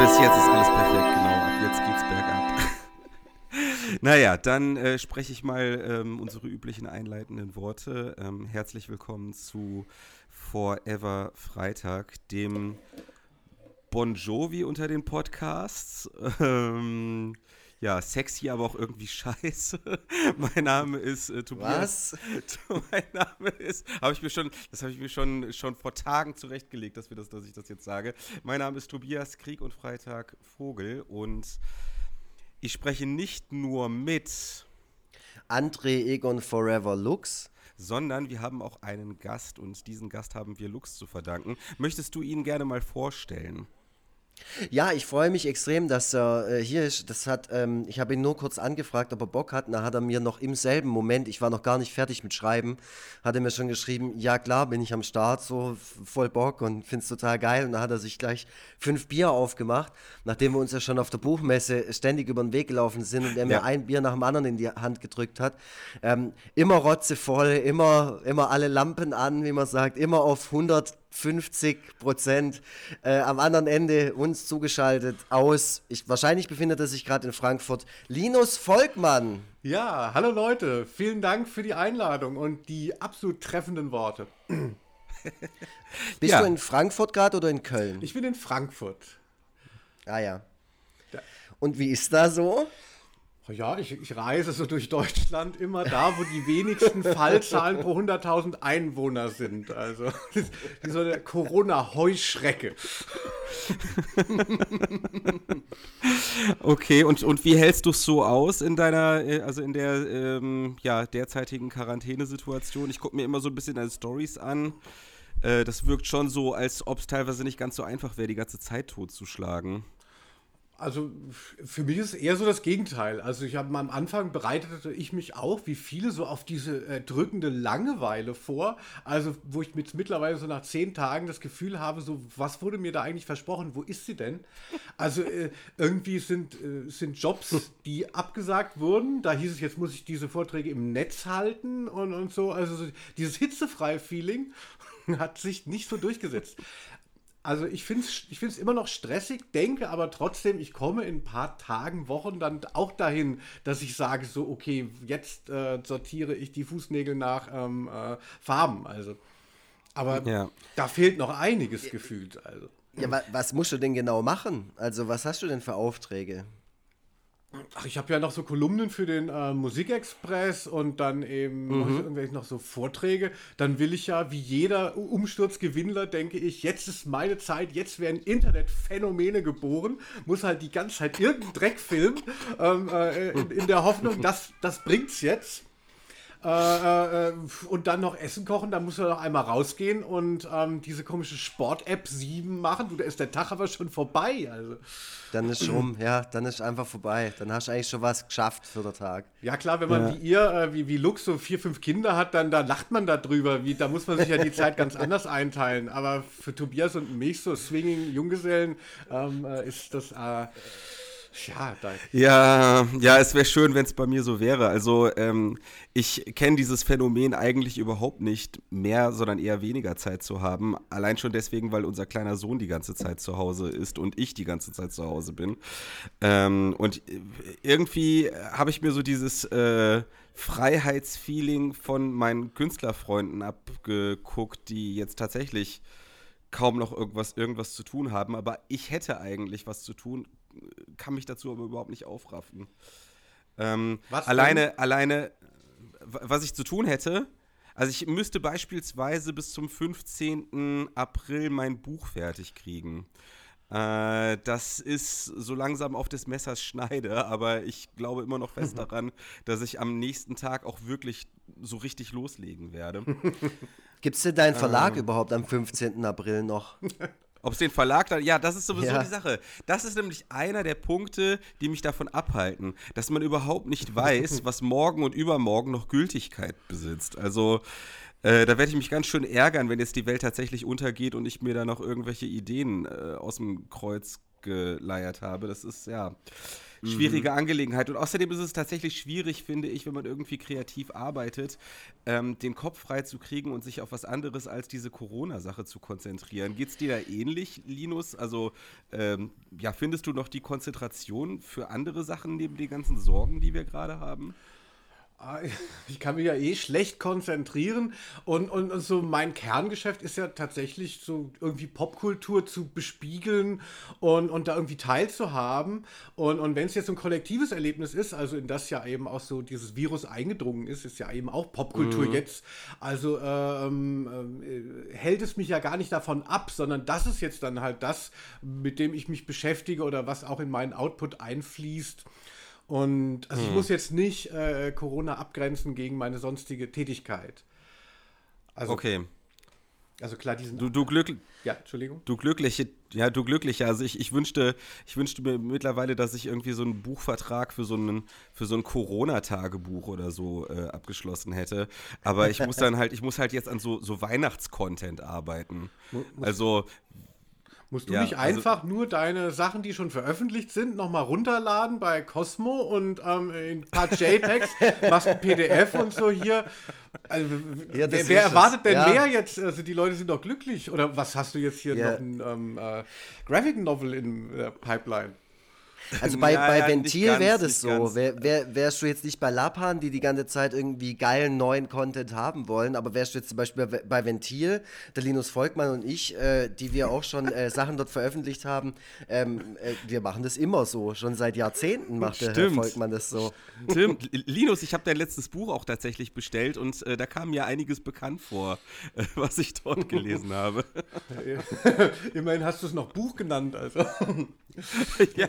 bis jetzt ist alles perfekt, genau. Ab jetzt geht's bergab. naja, dann äh, spreche ich mal ähm, unsere üblichen einleitenden Worte. Ähm, herzlich willkommen zu Forever Freitag, dem Bon Jovi unter den Podcasts. Ähm, ja, sexy, aber auch irgendwie scheiße. mein Name ist äh, Tobias. Was? mein Name ist, habe ich mir schon, das habe ich mir schon, schon vor Tagen zurechtgelegt, dass, wir das, dass ich das jetzt sage. Mein Name ist Tobias Krieg und Freitag Vogel und ich spreche nicht nur mit André Egon Forever Lux sondern wir haben auch einen Gast und diesen Gast haben wir Lux zu verdanken. Möchtest du ihn gerne mal vorstellen? Ja, ich freue mich extrem, dass er äh, hier ist. Das hat, ähm, ich habe ihn nur kurz angefragt, ob er Bock hat. Und da hat er mir noch im selben Moment, ich war noch gar nicht fertig mit Schreiben, hat er mir schon geschrieben, ja klar, bin ich am Start, so voll Bock und finde es total geil. Und da hat er sich gleich fünf Bier aufgemacht, nachdem wir uns ja schon auf der Buchmesse ständig über den Weg gelaufen sind und er mir ein Bier nach dem anderen in die Hand gedrückt hat. Ähm, immer rotzevoll, immer, immer alle Lampen an, wie man sagt, immer auf 100 50 Prozent äh, am anderen Ende uns zugeschaltet aus. Ich, wahrscheinlich befindet er sich gerade in Frankfurt. Linus Volkmann. Ja, hallo Leute. Vielen Dank für die Einladung und die absolut treffenden Worte. Bist ja. du in Frankfurt gerade oder in Köln? Ich bin in Frankfurt. Ah ja. Und wie ist da so? Ja, ich, ich, reise so durch Deutschland immer da, wo die wenigsten Fallzahlen pro 100.000 Einwohner sind. Also wie so eine Corona-Heuschrecke. okay, und, und wie hältst du es so aus in deiner, äh, also in der ähm, ja, derzeitigen Quarantänesituation? Ich gucke mir immer so ein bisschen deine Stories an. Äh, das wirkt schon so, als ob es teilweise nicht ganz so einfach wäre, die ganze Zeit totzuschlagen. Also für mich ist eher so das Gegenteil. Also ich habe am Anfang bereitete ich mich auch, wie viele, so auf diese äh, drückende Langeweile vor. Also wo ich mit, mittlerweile so nach zehn Tagen das Gefühl habe, so was wurde mir da eigentlich versprochen? Wo ist sie denn? Also äh, irgendwie sind, äh, sind Jobs, die abgesagt wurden. Da hieß es, jetzt muss ich diese Vorträge im Netz halten und, und so. Also so dieses hitzefreie Feeling hat sich nicht so durchgesetzt. Also ich finde es ich find's immer noch stressig, denke aber trotzdem, ich komme in ein paar Tagen, Wochen dann auch dahin, dass ich sage so, okay, jetzt äh, sortiere ich die Fußnägel nach ähm, äh, Farben. Also. Aber ja. da fehlt noch einiges gefühlt. Also. Ja, wa was musst du denn genau machen? Also was hast du denn für Aufträge? Ach, ich habe ja noch so Kolumnen für den äh, Musikexpress und dann eben mhm. irgendwelche noch so Vorträge. Dann will ich ja, wie jeder Umsturzgewinnler, denke ich, jetzt ist meine Zeit, jetzt werden Internetphänomene geboren, muss halt die ganze Zeit irgendeinen Dreck filmen, ähm, äh, in, in, der Hoffnung, dass das bringt's jetzt. Äh, äh, und dann noch Essen kochen, da muss er noch einmal rausgehen und ähm, diese komische Sport-App 7 machen. Du, da ist der Tag aber schon vorbei. Also. Dann ist rum, ja, dann ist einfach vorbei. Dann hast du eigentlich schon was geschafft für den Tag. Ja, klar, wenn man ja. wie ihr, äh, wie, wie Lux so vier, fünf Kinder hat, dann da lacht man da drüber. Wie, da muss man sich ja die Zeit ganz anders einteilen. Aber für Tobias und mich, so Swinging Junggesellen, ähm, äh, ist das äh, ja, ja, ja, es wäre schön, wenn es bei mir so wäre. Also ähm, ich kenne dieses Phänomen eigentlich überhaupt nicht mehr, sondern eher weniger Zeit zu haben. Allein schon deswegen, weil unser kleiner Sohn die ganze Zeit zu Hause ist und ich die ganze Zeit zu Hause bin. Ähm, und irgendwie habe ich mir so dieses äh, Freiheitsfeeling von meinen Künstlerfreunden abgeguckt, die jetzt tatsächlich kaum noch irgendwas, irgendwas zu tun haben, aber ich hätte eigentlich was zu tun, kann mich dazu aber überhaupt nicht aufraffen. Ähm, was alleine, denn? alleine, was ich zu tun hätte, also ich müsste beispielsweise bis zum 15. April mein Buch fertig kriegen. Äh, das ist so langsam auf des Messers Schneide, aber ich glaube immer noch fest daran, dass ich am nächsten Tag auch wirklich so richtig loslegen werde. Gibt es denn deinen Verlag ähm. überhaupt am 15. April noch? Ob es den Verlag dann, ja, das ist sowieso ja. die Sache. Das ist nämlich einer der Punkte, die mich davon abhalten, dass man überhaupt nicht weiß, was morgen und übermorgen noch Gültigkeit besitzt. Also, äh, da werde ich mich ganz schön ärgern, wenn jetzt die Welt tatsächlich untergeht und ich mir da noch irgendwelche Ideen äh, aus dem Kreuz geleiert habe. Das ist ja schwierige mhm. Angelegenheit. Und außerdem ist es tatsächlich schwierig, finde ich, wenn man irgendwie kreativ arbeitet, ähm, den Kopf frei zu kriegen und sich auf was anderes als diese Corona-Sache zu konzentrieren. Geht es dir da ähnlich, Linus? Also, ähm, ja, findest du noch die Konzentration für andere Sachen neben den ganzen Sorgen, die wir gerade haben? Ah, ich kann mich ja eh schlecht konzentrieren und, und, und, so mein Kerngeschäft ist ja tatsächlich so irgendwie Popkultur zu bespiegeln und, und da irgendwie teilzuhaben. Und, und wenn es jetzt so ein kollektives Erlebnis ist, also in das ja eben auch so dieses Virus eingedrungen ist, ist ja eben auch Popkultur mhm. jetzt. Also ähm, äh, hält es mich ja gar nicht davon ab, sondern das ist jetzt dann halt das, mit dem ich mich beschäftige oder was auch in meinen Output einfließt. Und also hm. ich muss jetzt nicht äh, Corona abgrenzen gegen meine sonstige Tätigkeit. Also, okay. Also klar, diesen. Du, du glücklich. Ja, Entschuldigung. Du glückliche, ja, du glücklicher. Also ich, ich wünschte, ich wünschte mir mittlerweile, dass ich irgendwie so einen Buchvertrag für so einen, für so ein Corona-Tagebuch oder so äh, abgeschlossen hätte. Aber ich muss dann halt, ich muss halt jetzt an so, so Weihnachtscontent arbeiten. Also Musst du ja, nicht also einfach nur deine Sachen, die schon veröffentlicht sind, nochmal runterladen bei Cosmo und ähm, in ein paar JPEGs, machst ein PDF und so hier. Also, ja, wer, wer erwartet denn ja. mehr jetzt? Also die Leute sind doch glücklich. Oder was hast du jetzt hier noch ein ähm, äh, Graphic Novel in der Pipeline? Also bei, ja, bei ja, Ventil wäre das so. Wär, wär, wärst du jetzt nicht bei Lapan, die die ganze Zeit irgendwie geilen neuen Content haben wollen, aber wärst du jetzt zum Beispiel bei Ventil, der Linus Volkmann und ich, äh, die wir auch schon äh, Sachen dort veröffentlicht haben, ähm, äh, wir machen das immer so. Schon seit Jahrzehnten macht Stimmt. der Herr Volkmann das so. Stimmt. Linus, ich habe dein letztes Buch auch tatsächlich bestellt und äh, da kam mir einiges bekannt vor, äh, was ich dort gelesen habe. Immerhin hast du es noch Buch genannt, also. ja.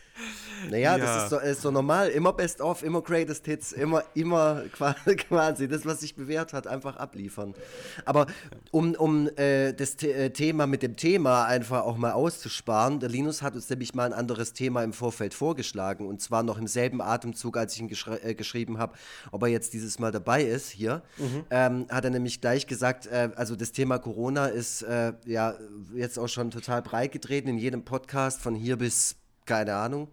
Naja, ja. das ist so, ist so, normal. Immer Best of, immer Greatest Hits, immer, immer quasi das, was sich bewährt hat, einfach abliefern. Aber um, um äh, das The äh, Thema mit dem Thema einfach auch mal auszusparen, der Linus hat uns nämlich mal ein anderes Thema im Vorfeld vorgeschlagen und zwar noch im selben Atemzug, als ich ihn geschri äh, geschrieben habe, ob er jetzt dieses Mal dabei ist hier, mhm. ähm, hat er nämlich gleich gesagt, äh, also das Thema Corona ist äh, ja jetzt auch schon total breit getreten in jedem Podcast von hier bis keine Ahnung.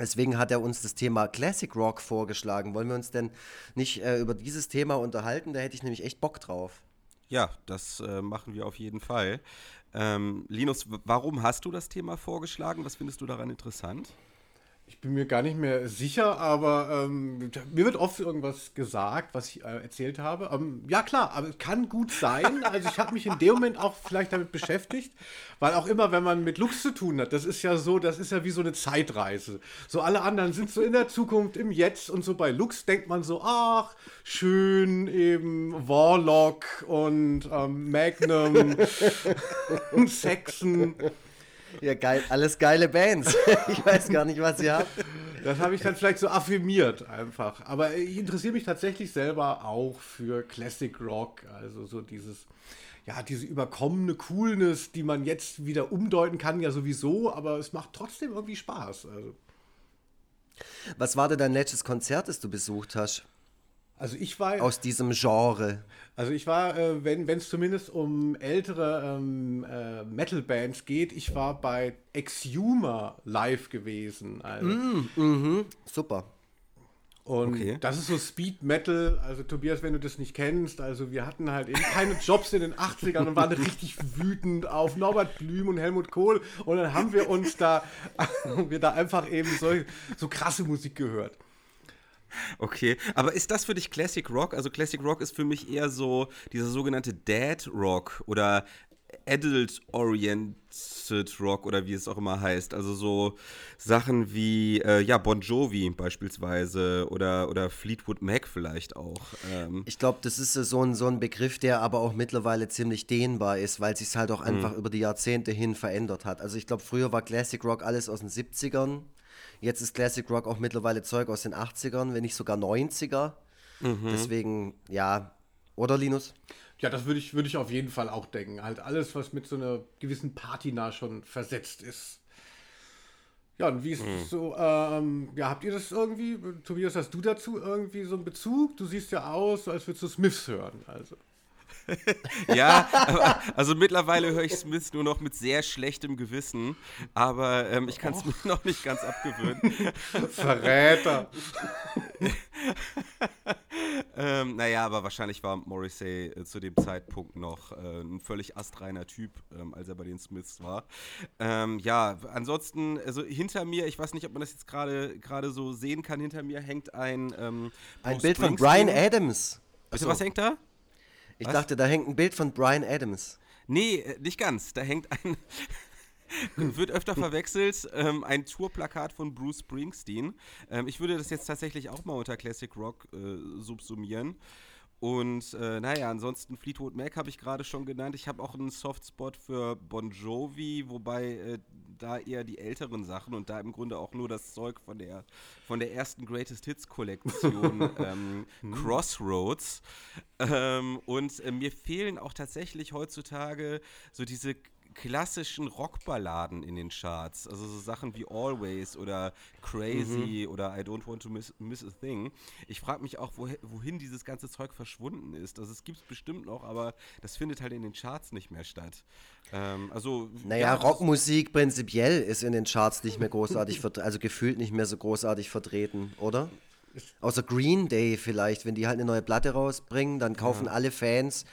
Deswegen hat er uns das Thema Classic Rock vorgeschlagen. Wollen wir uns denn nicht äh, über dieses Thema unterhalten? Da hätte ich nämlich echt Bock drauf. Ja, das äh, machen wir auf jeden Fall. Ähm, Linus, warum hast du das Thema vorgeschlagen? Was findest du daran interessant? Ich bin mir gar nicht mehr sicher, aber ähm, mir wird oft irgendwas gesagt, was ich äh, erzählt habe. Ähm, ja klar, aber es kann gut sein. Also ich habe mich in dem Moment auch vielleicht damit beschäftigt, weil auch immer, wenn man mit Lux zu tun hat, das ist ja so, das ist ja wie so eine Zeitreise. So alle anderen sind so in der Zukunft, im Jetzt und so bei Lux denkt man so, ach, schön eben Warlock und ähm, Magnum und Saxon. Ja, geil, alles geile Bands. ich weiß gar nicht, was ihr habt. Das habe ich dann vielleicht so affirmiert einfach. Aber ich interessiere mich tatsächlich selber auch für Classic Rock, also so dieses, ja, diese überkommene Coolness, die man jetzt wieder umdeuten kann, ja sowieso, aber es macht trotzdem irgendwie Spaß. Also. Was war denn dein letztes Konzert, das du besucht hast? Also ich war aus diesem Genre. Also ich war, äh, wenn es zumindest um ältere ähm, äh, Metal-Bands geht, ich war bei Exhumer live gewesen. Also. Mm, mm super. Und okay. das ist so Speed Metal. Also Tobias, wenn du das nicht kennst, also wir hatten halt eben keine Jobs in den 80ern und waren richtig wütend auf Norbert Blüm und Helmut Kohl. Und dann haben wir uns da, wir da einfach eben so, so krasse Musik gehört. Okay, aber ist das für dich Classic Rock? Also Classic Rock ist für mich eher so dieser sogenannte Dad Rock oder Adult-Oriented Rock oder wie es auch immer heißt. Also so Sachen wie, äh, ja, Bon Jovi beispielsweise oder, oder Fleetwood Mac vielleicht auch. Ähm. Ich glaube, das ist so ein, so ein Begriff, der aber auch mittlerweile ziemlich dehnbar ist, weil sich halt auch einfach mhm. über die Jahrzehnte hin verändert hat. Also ich glaube, früher war Classic Rock alles aus den 70ern. Jetzt ist Classic Rock auch mittlerweile Zeug aus den 80ern, wenn nicht sogar 90er. Mhm. Deswegen, ja. Oder Linus? Ja, das würde ich, würd ich auf jeden Fall auch denken. Halt alles, was mit so einer gewissen Patina schon versetzt ist. Ja, und wie ist mhm. so, ähm, ja, habt ihr das irgendwie, Tobias, hast du dazu irgendwie so einen Bezug? Du siehst ja aus, als würdest du Smiths hören, also. ja, aber, also mittlerweile höre ich Smith nur noch mit sehr schlechtem Gewissen, aber ähm, ich kann es mir noch nicht ganz abgewöhnen. Verräter. ähm, naja, aber wahrscheinlich war Morrissey äh, zu dem Zeitpunkt noch äh, ein völlig astreiner Typ, ähm, als er bei den Smiths war. Ähm, ja, ansonsten, also hinter mir, ich weiß nicht, ob man das jetzt gerade so sehen kann, hinter mir hängt ein ähm, Ein Bild von Brian Adams. Bitte, was hängt da? Ich was? dachte, da hängt ein Bild von Brian Adams. Nee, äh, nicht ganz. Da hängt ein wird öfter verwechselt. Ähm, ein Tourplakat von Bruce Springsteen. Ähm, ich würde das jetzt tatsächlich auch mal unter Classic Rock äh, subsumieren. Und äh, naja, ansonsten Fleetwood Mac habe ich gerade schon genannt. Ich habe auch einen Softspot für Bon Jovi, wobei äh, da eher die älteren Sachen und da im Grunde auch nur das Zeug von der, von der ersten Greatest Hits Kollektion ähm, hm. Crossroads. Ähm, und äh, mir fehlen auch tatsächlich heutzutage so diese klassischen Rockballaden in den Charts. Also so Sachen wie Always oder Crazy mhm. oder I Don't Want to Miss, miss a Thing. Ich frage mich auch, wohin, wohin dieses ganze Zeug verschwunden ist. Also es gibt es bestimmt noch, aber das findet halt in den Charts nicht mehr statt. Ähm, also, naja, ja, Rockmusik prinzipiell ist in den Charts nicht mehr großartig, also gefühlt nicht mehr so großartig vertreten, oder? Außer Green Day vielleicht, wenn die halt eine neue Platte rausbringen, dann kaufen ja. alle Fans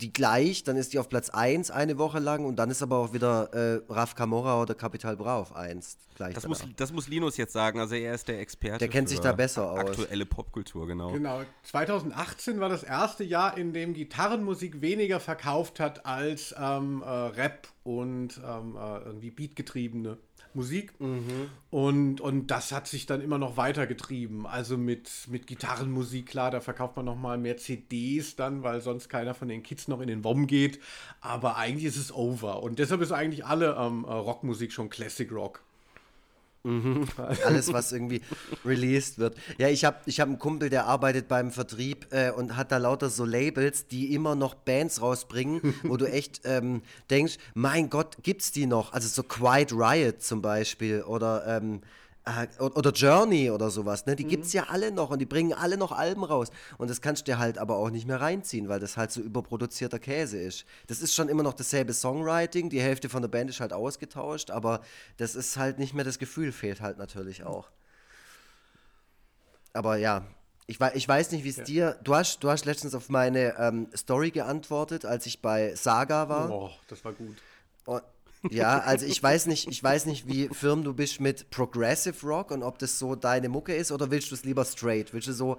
die gleich, dann ist die auf Platz 1 eine Woche lang und dann ist aber auch wieder äh, Raf Camora oder Capital Bra auf 1 gleich. Das muss, das muss, Linus jetzt sagen, also er ist der Experte. Der kennt sich da besser aus. Aktuelle Popkultur, genau. Genau. 2018 war das erste Jahr, in dem Gitarrenmusik weniger verkauft hat als ähm, äh, Rap und ähm, äh, irgendwie Beatgetriebene. Musik. Mhm. Und, und das hat sich dann immer noch weitergetrieben. Also mit, mit Gitarrenmusik, klar, da verkauft man noch mal mehr CDs dann, weil sonst keiner von den Kids noch in den WOM geht. Aber eigentlich ist es over. Und deshalb ist eigentlich alle ähm, äh, Rockmusik schon Classic Rock. Mhm. Alles, was irgendwie released wird. Ja, ich habe ich hab einen Kumpel, der arbeitet beim Vertrieb äh, und hat da lauter so Labels, die immer noch Bands rausbringen, wo du echt ähm, denkst, mein Gott, gibt's die noch? Also so Quiet Riot zum Beispiel oder ähm, äh, oder Journey oder sowas, ne? Die mhm. gibt's ja alle noch und die bringen alle noch Alben raus. Und das kannst du dir halt aber auch nicht mehr reinziehen, weil das halt so überproduzierter Käse ist. Das ist schon immer noch dasselbe Songwriting, die Hälfte von der Band ist halt ausgetauscht, aber das ist halt nicht mehr das Gefühl, fehlt halt natürlich auch. Aber ja, ich, ich weiß nicht, wie es ja. dir. Du hast, du hast letztens auf meine ähm, Story geantwortet, als ich bei Saga war. Oh, das war gut. Und, ja, also ich weiß nicht, ich weiß nicht, wie firm du bist mit Progressive Rock und ob das so deine Mucke ist oder willst du es lieber straight? Willst du so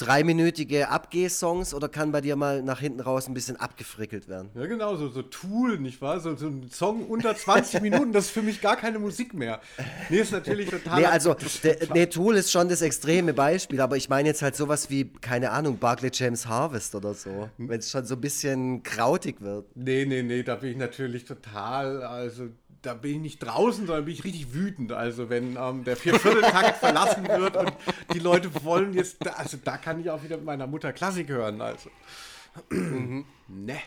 dreiminütige Abgeh-Songs oder kann bei dir mal nach hinten raus ein bisschen abgefrickelt werden? Ja, genau, so, so Tool, nicht wahr? So, so ein Song unter 20 Minuten, das ist für mich gar keine Musik mehr. Nee, ist natürlich total. Nee, also, der, nee, Tool ist schon das extreme Beispiel, aber ich meine jetzt halt sowas wie, keine Ahnung, Barclay James Harvest oder so. Wenn es schon so ein bisschen krautig wird. Nee, nee, nee, da bin ich natürlich total, also da bin ich nicht draußen, sondern bin ich richtig wütend. Also wenn ähm, der Viervierteltakt verlassen wird und die Leute wollen jetzt, also da kann ich auch wieder mit meiner Mutter Klassik hören. Also. Mhm. ne.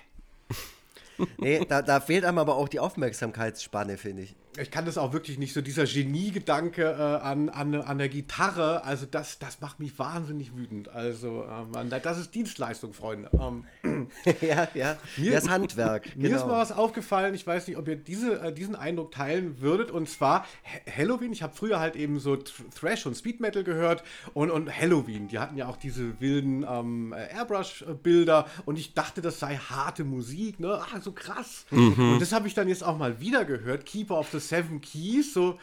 Nee, da, da fehlt einem aber auch die Aufmerksamkeitsspanne, finde ich ich kann das auch wirklich nicht so, dieser Geniegedanke äh, an, an, an der Gitarre, also das, das macht mich wahnsinnig wütend. Also, ähm, das ist Dienstleistung, Freunde. Ähm, ja, ja, mir, das Handwerk. Mir genau. ist mal was aufgefallen, ich weiß nicht, ob ihr diese, äh, diesen Eindruck teilen würdet, und zwar Halloween. Ich habe früher halt eben so Thrash und Speed Metal gehört und, und Halloween, die hatten ja auch diese wilden ähm, Airbrush-Bilder und ich dachte, das sei harte Musik, ne? Ach, so krass. Mhm. Und das habe ich dann jetzt auch mal wieder gehört, Keeper of the Seven Keys, so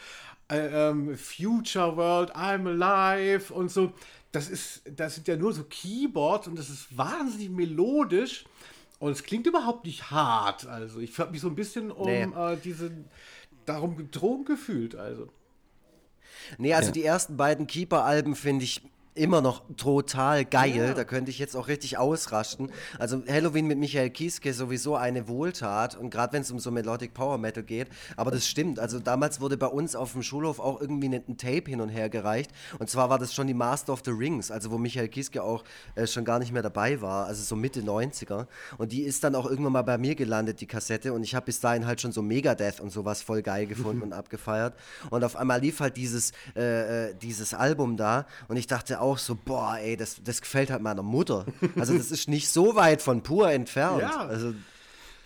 äh, ähm, Future World, I'm Alive und so. Das ist, das sind ja nur so Keyboards und das ist wahnsinnig melodisch und es klingt überhaupt nicht hart. Also ich habe mich so ein bisschen um nee. äh, diese darum gedroht gefühlt. Also. Nee, also ja. die ersten beiden Keeper-Alben finde ich immer noch total geil. Ja. Da könnte ich jetzt auch richtig ausrasten. Also Halloween mit Michael Kieske sowieso eine Wohltat und gerade wenn es um so Melodic Power Metal geht. Aber das stimmt. Also damals wurde bei uns auf dem Schulhof auch irgendwie ein Tape hin und her gereicht. Und zwar war das schon die Master of the Rings, also wo Michael Kieske auch äh, schon gar nicht mehr dabei war, also so Mitte 90er. Und die ist dann auch irgendwann mal bei mir gelandet, die Kassette. Und ich habe bis dahin halt schon so Megadeth und sowas voll geil gefunden und abgefeiert. Und auf einmal lief halt dieses, äh, äh, dieses Album da und ich dachte auch, auch so, boah, ey, das, das gefällt halt meiner Mutter. Also das ist nicht so weit von pur entfernt. Ja. Also,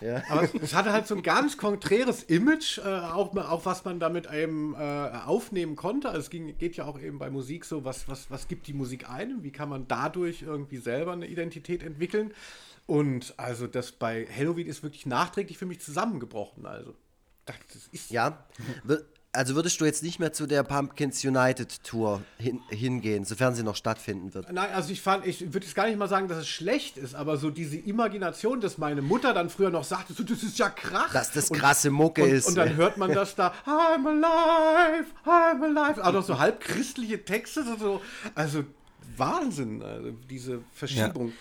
ja. Aber es hatte halt so ein ganz konträres Image, äh, auch, auch was man damit eben äh, aufnehmen konnte. Also es ging, geht ja auch eben bei Musik so, was, was, was gibt die Musik ein? Wie kann man dadurch irgendwie selber eine Identität entwickeln? Und also das bei Halloween ist wirklich nachträglich für mich zusammengebrochen. Also das ist ja, also würdest du jetzt nicht mehr zu der Pumpkins United Tour hin, hingehen, sofern sie noch stattfinden wird? Nein, also ich fand, ich würde jetzt gar nicht mal sagen, dass es schlecht ist, aber so diese Imagination, dass meine Mutter dann früher noch sagte, so, das ist ja Krach. Dass das krasse Mucke und, ist. Und dann hört man das da, I'm alive, I'm alive. Auch noch so halb christliche Texte, so, also Wahnsinn, also diese Verschiebung. Ja.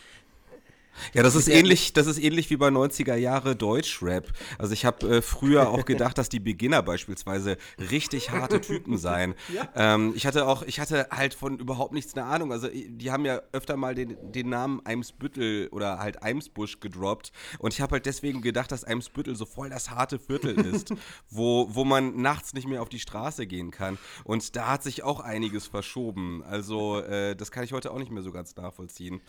Ja, das ist ähnlich, das ist ähnlich wie bei 90er Jahre Deutschrap. Also ich habe äh, früher auch gedacht, dass die Beginner beispielsweise richtig harte Typen seien. Ja. Ähm, ich hatte auch, ich hatte halt von überhaupt nichts eine Ahnung. Also die haben ja öfter mal den, den Namen Eimsbüttel oder halt Eimsbusch gedroppt. Und ich habe halt deswegen gedacht, dass Eimsbüttel so voll das harte Viertel ist, wo, wo man nachts nicht mehr auf die Straße gehen kann. Und da hat sich auch einiges verschoben. Also äh, das kann ich heute auch nicht mehr so ganz nachvollziehen.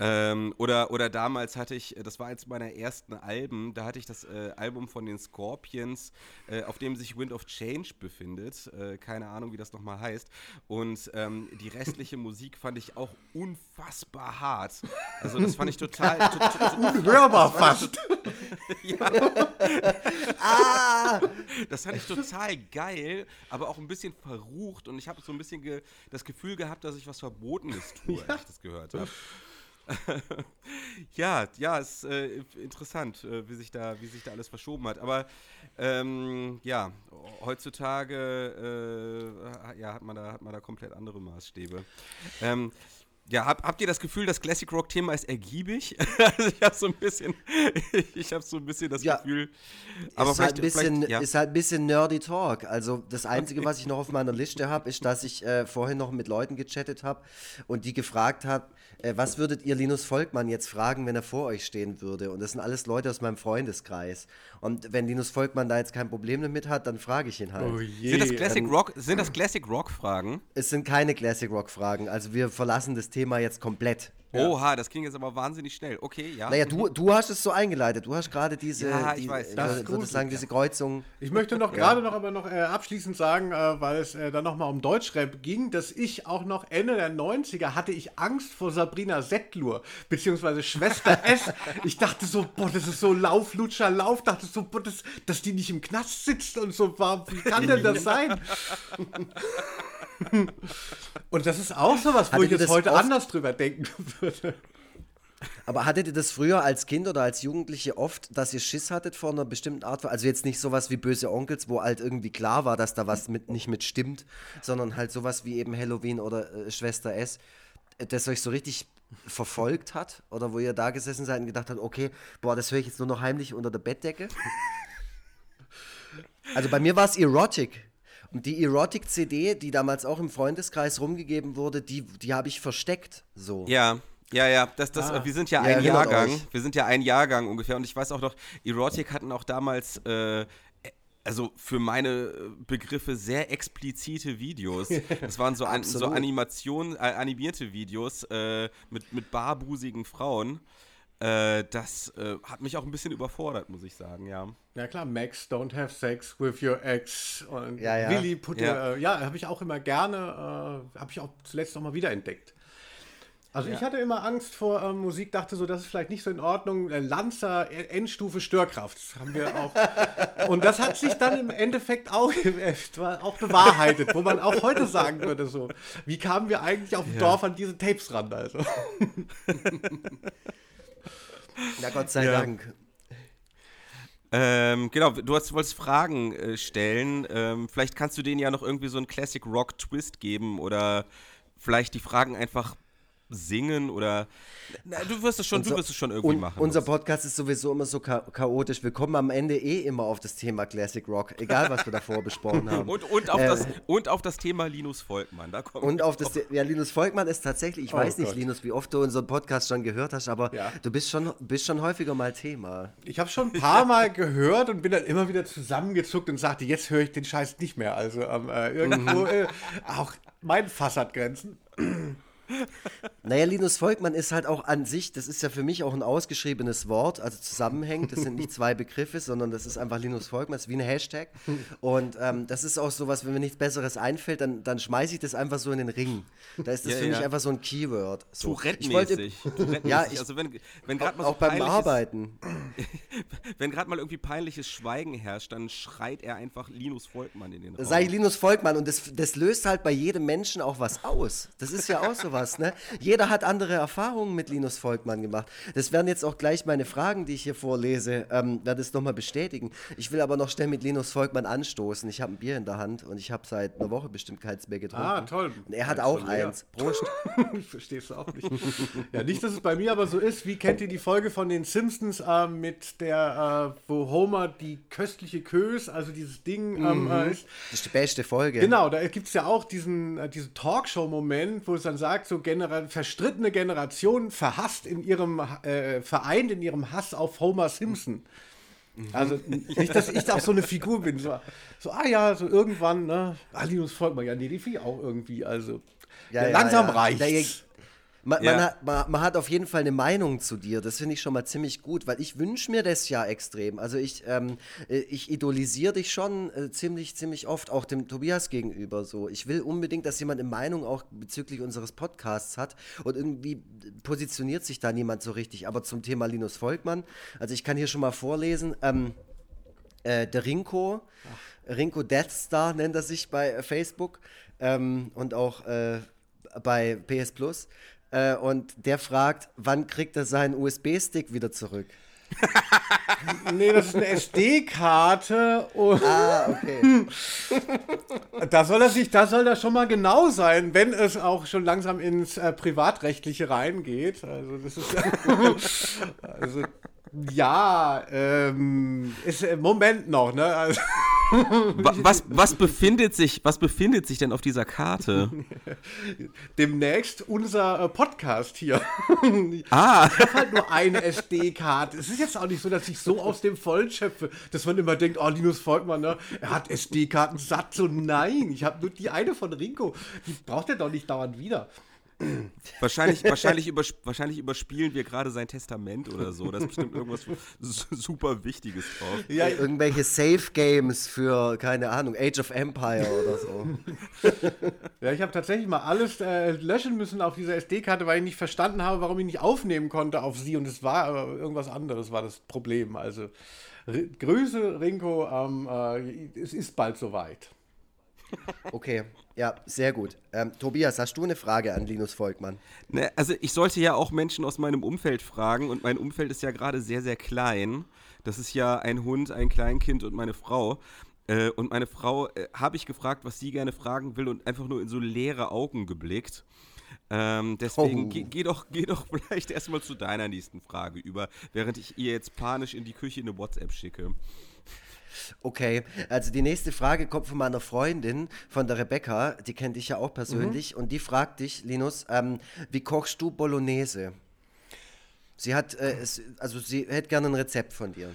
Ähm, oder, oder damals hatte ich, das war eins meiner ersten Alben, da hatte ich das äh, Album von den Scorpions, äh, auf dem sich Wind of Change befindet. Äh, keine Ahnung, wie das nochmal heißt. Und ähm, die restliche Musik fand ich auch unfassbar hart. Also das fand ich total... total Unhörbar fast. ja. ah, das fand ich total geil, aber auch ein bisschen verrucht. Und ich habe so ein bisschen ge das Gefühl gehabt, dass ich was Verbotenes tue, als ich das gehört habe. ja, ja, ist äh, interessant, äh, wie, sich da, wie sich da alles verschoben hat. Aber ähm, ja, heutzutage äh, ja, hat, man da, hat man da komplett andere Maßstäbe. Ähm, ja, hab, habt ihr das Gefühl, das Classic Rock Thema ist ergiebig? also ich habe so ein bisschen, ich habe so ein bisschen das ja, Gefühl. Aber ist halt ein bisschen, ja. ist halt ein bisschen nerdy Talk. Also das Einzige, was ich noch auf meiner Liste habe, ist, dass ich äh, vorhin noch mit Leuten gechattet habe und die gefragt hat, äh, was würdet ihr Linus Volkmann jetzt fragen, wenn er vor euch stehen würde? Und das sind alles Leute aus meinem Freundeskreis. Und wenn Linus Volkmann da jetzt kein Problem damit hat, dann frage ich ihn halt. Oh sind das Classic Rock, sind das Classic Rock Fragen? Es sind keine Classic Rock Fragen. Also wir verlassen das Thema jetzt komplett. Ja. Oha, das ging jetzt aber wahnsinnig schnell. Okay, ja. Naja, du, du hast es so eingeleitet. Du hast gerade diese, ja, ich die, weiß. Das äh, würde sagen, diese Kreuzung. Ich möchte noch gerade noch aber noch äh, abschließend sagen, äh, weil es äh, dann nochmal um Deutschrap ging, dass ich auch noch Ende der 90er hatte ich Angst vor Sabrina Settlur, beziehungsweise Schwester S. Ich dachte so, boah, das ist so Lauf, Lutscher, Lauf. Dachte so, boah, das, dass die nicht im Knast sitzt und so. Wie kann denn das sein? Und das ist auch so was, wo Hattet ich jetzt heute anders drüber denken würde. Aber hattet ihr das früher als Kind oder als Jugendliche oft, dass ihr Schiss hattet vor einer bestimmten Art? Also jetzt nicht sowas wie böse Onkels, wo halt irgendwie klar war, dass da was mit, nicht mit stimmt, sondern halt sowas wie eben Halloween oder äh, Schwester S, das euch so richtig verfolgt hat? Oder wo ihr da gesessen seid und gedacht habt, okay, boah, das höre ich jetzt nur noch heimlich unter der Bettdecke? also bei mir war es Erotic. Und die Erotic-CD, die damals auch im Freundeskreis rumgegeben wurde, die, die habe ich versteckt. So. Ja. Ja, ja, das, das, ah. wir sind ja, ja ein Jahrgang. Euch. Wir sind ja ein Jahrgang ungefähr. Und ich weiß auch noch, Erotic hatten auch damals äh, also für meine Begriffe sehr explizite Videos. Das waren so, an, so Animation, äh, animierte Videos äh, mit, mit barbusigen Frauen. Äh, das äh, hat mich auch ein bisschen überfordert, muss ich sagen, ja. Ja klar, Max, don't have sex with your ex. Und ja, ja. Willy, put ja, äh, ja habe ich auch immer gerne, äh, habe ich auch zuletzt noch mal wieder entdeckt. Also ja. ich hatte immer Angst vor ähm, Musik, dachte so, das ist vielleicht nicht so in Ordnung. Äh, Lanzer, Endstufe Störkraft, haben wir auch. Und das hat sich dann im Endeffekt auch, äh, auch bewahrheitet, wo man auch heute sagen würde so, wie kamen wir eigentlich auf dem ja. Dorf an diese Tapes ran? Also. Na Gott sei. Dank. Ähm, genau, du hast, wolltest Fragen äh, stellen. Ähm, vielleicht kannst du denen ja noch irgendwie so einen Classic Rock Twist geben oder vielleicht die Fragen einfach singen oder na, du wirst es schon, unser, du wirst es schon irgendwie machen. Unser Podcast ist sowieso immer so cha chaotisch. Wir kommen am Ende eh immer auf das Thema Classic Rock, egal was wir davor besprochen haben. Und, und, auf, äh, das, und auf das Thema Linus Volkmann, da kommt Und auf das, ja, Linus Volkmann ist tatsächlich, ich oh weiß nicht, Gott. Linus, wie oft du unseren Podcast schon gehört hast, aber ja. du bist schon, bist schon häufiger mal Thema. Ich habe schon ein paar Mal gehört und bin dann immer wieder zusammengezuckt und sagte, jetzt höre ich den Scheiß nicht mehr. Also ähm, äh, irgendwo, äh, auch mein Fass hat Grenzen. Naja, Linus Volkmann ist halt auch an sich, das ist ja für mich auch ein ausgeschriebenes Wort, also zusammenhängend. Das sind nicht zwei Begriffe, sondern das ist einfach Linus Volkmann, das ist wie ein Hashtag. Und ähm, das ist auch so was, wenn mir nichts Besseres einfällt, dann, dann schmeiße ich das einfach so in den Ring. Da ist das ja, für ja. mich einfach so ein Keyword. So. Tourette-mäßig. Ja, ich, also wenn, wenn gerade mal so auch beim Arbeiten. wenn gerade mal irgendwie peinliches Schweigen herrscht, dann schreit er einfach Linus Volkmann in den Raum. Sag ich Linus Volkmann und das, das löst halt bei jedem Menschen auch was aus. Das ist ja auch sowas, ne? Jeder hat andere Erfahrungen mit Linus Volkmann gemacht. Das werden jetzt auch gleich meine Fragen, die ich hier vorlese, ähm, werde es nochmal bestätigen. Ich will aber noch schnell mit Linus Volkmann anstoßen. Ich habe ein Bier in der Hand und ich habe seit einer Woche bestimmt keins mehr getrunken. Ah, toll. Und er hat auch eins. Prost. ich verstehe es auch nicht. ja, nicht, dass es bei mir aber so ist. Wie kennt ihr die Folge von den Simpsons äh, mit der, äh, wo Homer die köstliche Kös, also dieses Ding ähm, mhm. ist? Das ist die beste Folge. Genau, da gibt es ja auch diesen, äh, diesen Talkshow-Moment, wo es dann sagt, so genera verstrittene Generationen verhasst in ihrem, äh, vereint in ihrem Hass auf Homer Simpson. Mhm. Also nicht, dass ich da auch so eine Figur bin. So, so ah ja, so irgendwann, ne? Ah, Linus Volkmann, ja, nee, die ich auch irgendwie. Also ja, ja, langsam ja. reicht. Man, ja. man, hat, man, man, hat, auf jeden Fall eine Meinung zu dir. Das finde ich schon mal ziemlich gut, weil ich wünsche mir das ja extrem. Also ich, ähm, äh, ich idolisiere dich schon äh, ziemlich, ziemlich oft, auch dem Tobias gegenüber. So, ich will unbedingt, dass jemand eine Meinung auch bezüglich unseres Podcasts hat und irgendwie positioniert sich da niemand so richtig. Aber zum Thema Linus Volkmann, also ich kann hier schon mal vorlesen. Ähm, äh, der Rinko, Ach. Rinko Deathstar nennt er sich bei Facebook ähm, und auch äh, bei PS Plus. Äh, und der fragt, wann kriegt er seinen USB-Stick wieder zurück? nee, das ist eine SD-Karte. Ah, okay. da soll er sich, da soll er schon mal genau sein, wenn es auch schon langsam ins äh, Privatrechtliche reingeht. Also das ist also, ja, ähm, ist im Moment noch, ne? Also was, was, befindet sich, was befindet sich denn auf dieser Karte? Demnächst unser äh, Podcast hier. Ah. Ich habe halt nur eine SD-Karte. Es ist jetzt auch nicht so, dass ich so aus dem Vollen schöpfe, dass man immer denkt, oh, Linus Volkmann, ne? er hat SD-Karten satt. So, nein, ich habe nur die eine von Rinko. Die braucht er doch nicht dauernd wieder. Wahrscheinlich, wahrscheinlich, übersp wahrscheinlich überspielen wir gerade sein Testament oder so. Da ist bestimmt irgendwas super Wichtiges drauf. Ja, irgendwelche Safe Games für, keine Ahnung, Age of Empire oder so. ja, ich habe tatsächlich mal alles äh, löschen müssen auf dieser SD-Karte, weil ich nicht verstanden habe, warum ich nicht aufnehmen konnte auf sie. Und es war aber irgendwas anderes, war das Problem. Also, Grüße, Rinko. Ähm, äh, es ist bald soweit. Okay, ja, sehr gut. Ähm, Tobias, hast du eine Frage an Linus Volkmann? Ne, also ich sollte ja auch Menschen aus meinem Umfeld fragen und mein Umfeld ist ja gerade sehr, sehr klein. Das ist ja ein Hund, ein Kleinkind und meine Frau. Äh, und meine Frau äh, habe ich gefragt, was sie gerne fragen will und einfach nur in so leere Augen geblickt. Ähm, deswegen oh. geh, geh, doch, geh doch vielleicht erstmal zu deiner nächsten Frage über, während ich ihr jetzt panisch in die Küche eine WhatsApp schicke. Okay, also die nächste Frage kommt von meiner Freundin, von der Rebecca, die kennt dich ja auch persönlich, mhm. und die fragt dich, Linus, ähm, wie kochst du Bolognese? Sie hat, äh, es, also sie hätte gerne ein Rezept von dir.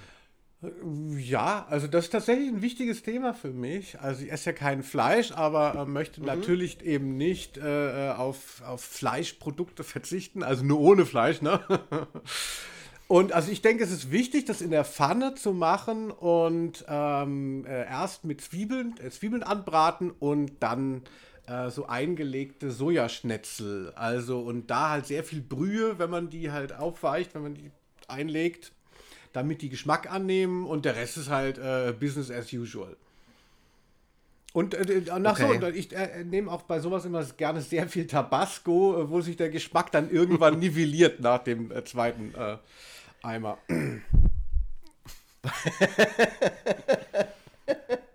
Ja, also das ist tatsächlich ein wichtiges Thema für mich. Also ich esse ja kein Fleisch, aber äh, möchte mhm. natürlich eben nicht äh, auf, auf Fleischprodukte verzichten, also nur ohne Fleisch, ne? Und also ich denke, es ist wichtig, das in der Pfanne zu machen und ähm, äh, erst mit Zwiebeln, äh, Zwiebeln anbraten und dann äh, so eingelegte Sojaschnetzel. Also und da halt sehr viel Brühe, wenn man die halt aufweicht, wenn man die einlegt, damit die Geschmack annehmen und der Rest ist halt äh, Business as usual. Und äh, nach okay. so, ich äh, nehme auch bei sowas immer gerne sehr viel Tabasco, äh, wo sich der Geschmack dann irgendwann nivelliert nach dem äh, zweiten äh, Eimer.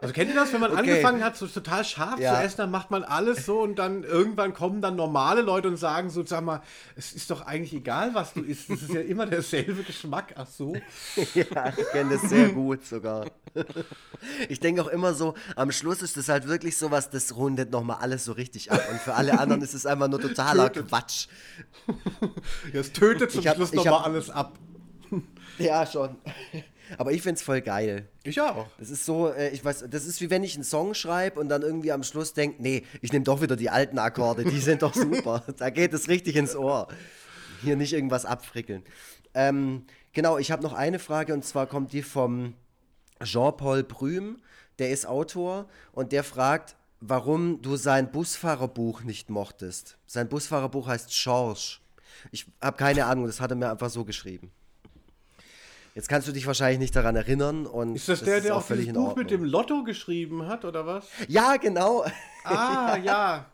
Also kennt ihr das, wenn man okay. angefangen hat, so total scharf ja. zu essen, dann macht man alles so und dann irgendwann kommen dann normale Leute und sagen so, sag mal, es ist doch eigentlich egal, was du isst, es ist ja immer derselbe Geschmack, ach so. ja, ich kenne das sehr gut sogar. Ich denke auch immer so, am Schluss ist das halt wirklich so was, das rundet nochmal alles so richtig ab und für alle anderen ist es einfach nur totaler tötet. Quatsch. Ja, es tötet zum hab, Schluss nochmal alles ab. Ja, schon. Aber ich finde es voll geil. Ich auch. Das ist so, äh, ich weiß, das ist wie wenn ich einen Song schreibe und dann irgendwie am Schluss denke, nee, ich nehme doch wieder die alten Akkorde, die sind doch super. da geht es richtig ins Ohr. Hier nicht irgendwas abfrickeln. Ähm, genau, ich habe noch eine Frage und zwar kommt die vom Jean-Paul Brüm, der ist Autor und der fragt, warum du sein Busfahrerbuch nicht mochtest. Sein Busfahrerbuch heißt George. Ich habe keine Ahnung, das hat er mir einfach so geschrieben. Jetzt kannst du dich wahrscheinlich nicht daran erinnern. Und ist das, das der, der auch dieses Buch mit dem Lotto geschrieben hat, oder was? Ja, genau. Ah, ja.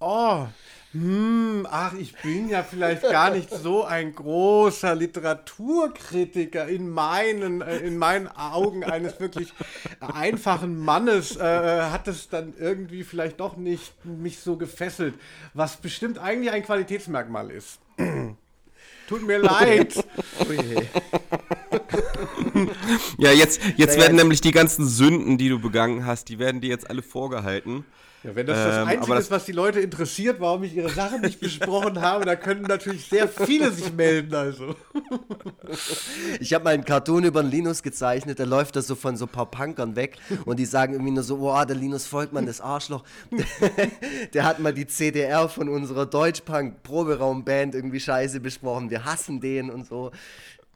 Oh, hm, ach, ich bin ja vielleicht gar nicht so ein großer Literaturkritiker in meinen, äh, in meinen Augen eines wirklich einfachen Mannes, äh, äh, hat es dann irgendwie vielleicht doch nicht mich so gefesselt, was bestimmt eigentlich ein Qualitätsmerkmal ist. Tut mir leid. Ja, jetzt, jetzt werden nämlich die ganzen Sünden, die du begangen hast, die werden dir jetzt alle vorgehalten. Ja, wenn das das ähm, Einzige das ist, was die Leute interessiert, warum ich ihre Sachen nicht besprochen habe, da können natürlich sehr viele sich melden. Also. Ich habe mal einen Cartoon über den Linus gezeichnet, der läuft da so von so ein paar Punkern weg und die sagen irgendwie nur so, oh, der Linus Volkmann, das Arschloch, der hat mal die CDR von unserer Deutschpunk-Proberaumband irgendwie scheiße besprochen, wir hassen den und so.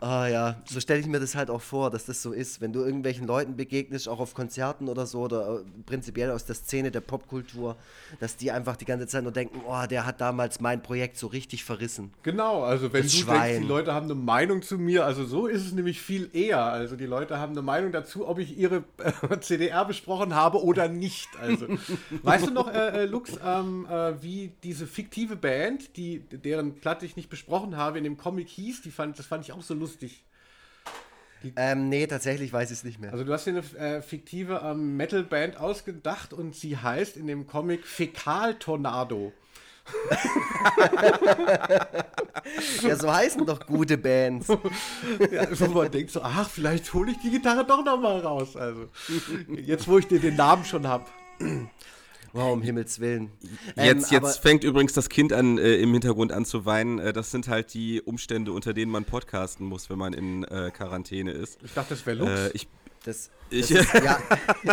Ah ja, so stelle ich mir das halt auch vor, dass das so ist. Wenn du irgendwelchen Leuten begegnest, auch auf Konzerten oder so, oder äh, prinzipiell aus der Szene der Popkultur, dass die einfach die ganze Zeit nur denken, oh, der hat damals mein Projekt so richtig verrissen. Genau, also wenn das du Schwein. denkst, die Leute haben eine Meinung zu mir, also so ist es nämlich viel eher. Also die Leute haben eine Meinung dazu, ob ich ihre äh, CDR besprochen habe oder nicht. Also weißt du noch, äh, äh, Lux, ähm, äh, wie diese fiktive Band, die deren Platte ich nicht besprochen habe, in dem Comic hieß, die fand, das fand ich auch so lustig lustig. ähm, nee, tatsächlich weiß ich es nicht mehr. Also du hast dir eine äh, fiktive ähm, Metal-Band ausgedacht und sie heißt in dem Comic Fäkal-Tornado. ja, so heißen doch gute Bands. ja, also man denkt so, ach, vielleicht hole ich die Gitarre doch noch mal raus. Also jetzt, wo ich dir den Namen schon habe. Wow, um Himmels Willen. Jetzt, ähm, jetzt fängt übrigens das Kind an, äh, im Hintergrund an zu weinen. Äh, das sind halt die Umstände, unter denen man podcasten muss, wenn man in äh, Quarantäne ist. Ich dachte, das wäre Lux. Äh, ich, das, das ist, ja,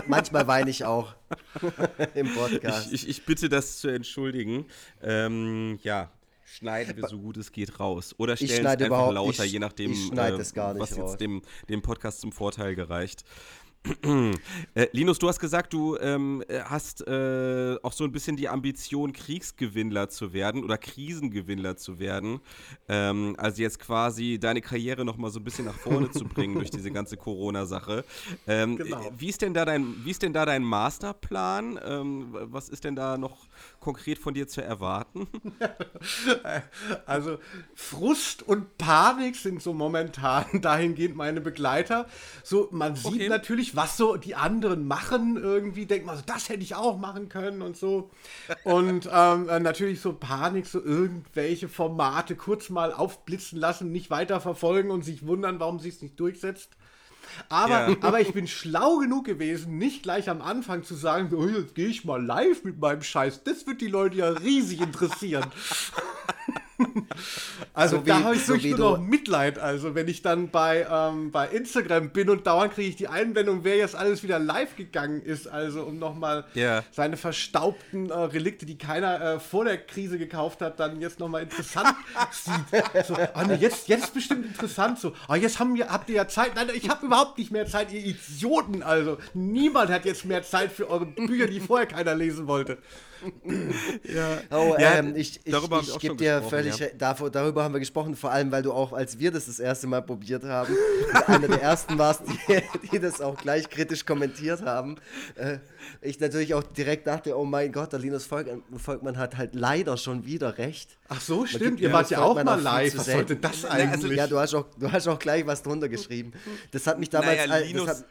manchmal weine ich auch im Podcast. Ich, ich, ich, bitte das zu entschuldigen. Ähm, ja, schneiden wir so gut es geht raus. Oder stellen es einfach lauter, je nachdem, äh, was jetzt dem, dem Podcast zum Vorteil gereicht. Äh, Linus, du hast gesagt, du ähm, hast äh, auch so ein bisschen die Ambition, Kriegsgewinnler zu werden oder Krisengewinnler zu werden. Ähm, also jetzt quasi deine Karriere noch mal so ein bisschen nach vorne zu bringen durch diese ganze Corona-Sache. Ähm, genau. Wie ist denn da dein, wie ist denn da dein Masterplan? Ähm, was ist denn da noch konkret von dir zu erwarten? also Frust und Panik sind so momentan dahingehend meine Begleiter. So, man sieht okay. natürlich, was so die anderen machen, irgendwie denkt man so, das hätte ich auch machen können und so. Und ähm, äh, natürlich so Panik, so irgendwelche Formate kurz mal aufblitzen lassen, nicht weiter verfolgen und sich wundern, warum sich es nicht durchsetzt. Aber, ja. aber ich bin schlau genug gewesen, nicht gleich am Anfang zu sagen, oh, jetzt gehe ich mal live mit meinem Scheiß. Das wird die Leute ja riesig interessieren. Also so da habe ich so wirklich nur noch Mitleid. Also wenn ich dann bei, ähm, bei Instagram bin und dauernd kriege ich die Einwendung, wer jetzt alles wieder live gegangen ist, also um nochmal yeah. seine verstaubten äh, Relikte, die keiner äh, vor der Krise gekauft hat, dann jetzt nochmal interessant sieht. So, oh nee, jetzt, jetzt bestimmt interessant so. Oh, jetzt haben wir, habt ihr ja Zeit. Nein, ich habe überhaupt nicht mehr Zeit, ihr Idioten. Also niemand hat jetzt mehr Zeit für eure Bücher, die vorher keiner lesen wollte ja. Oh, ja, ähm, ich, ich, ich, ich gebe dir völlig ja. davor, darüber haben wir gesprochen, vor allem, weil du auch, als wir das das erste Mal probiert haben, einer der ersten warst, die, die, das auch gleich kritisch kommentiert haben. Äh, ich natürlich auch direkt dachte, oh mein Gott, der Linus Volk, Volkmann hat halt leider schon wieder recht. Ach so, stimmt, ihr wart ja auch mal live. Was sollte das eigentlich? Also, ja, du hast, auch, du hast auch gleich was drunter geschrieben. Das hat mich damals... Naja, Linus, das hat,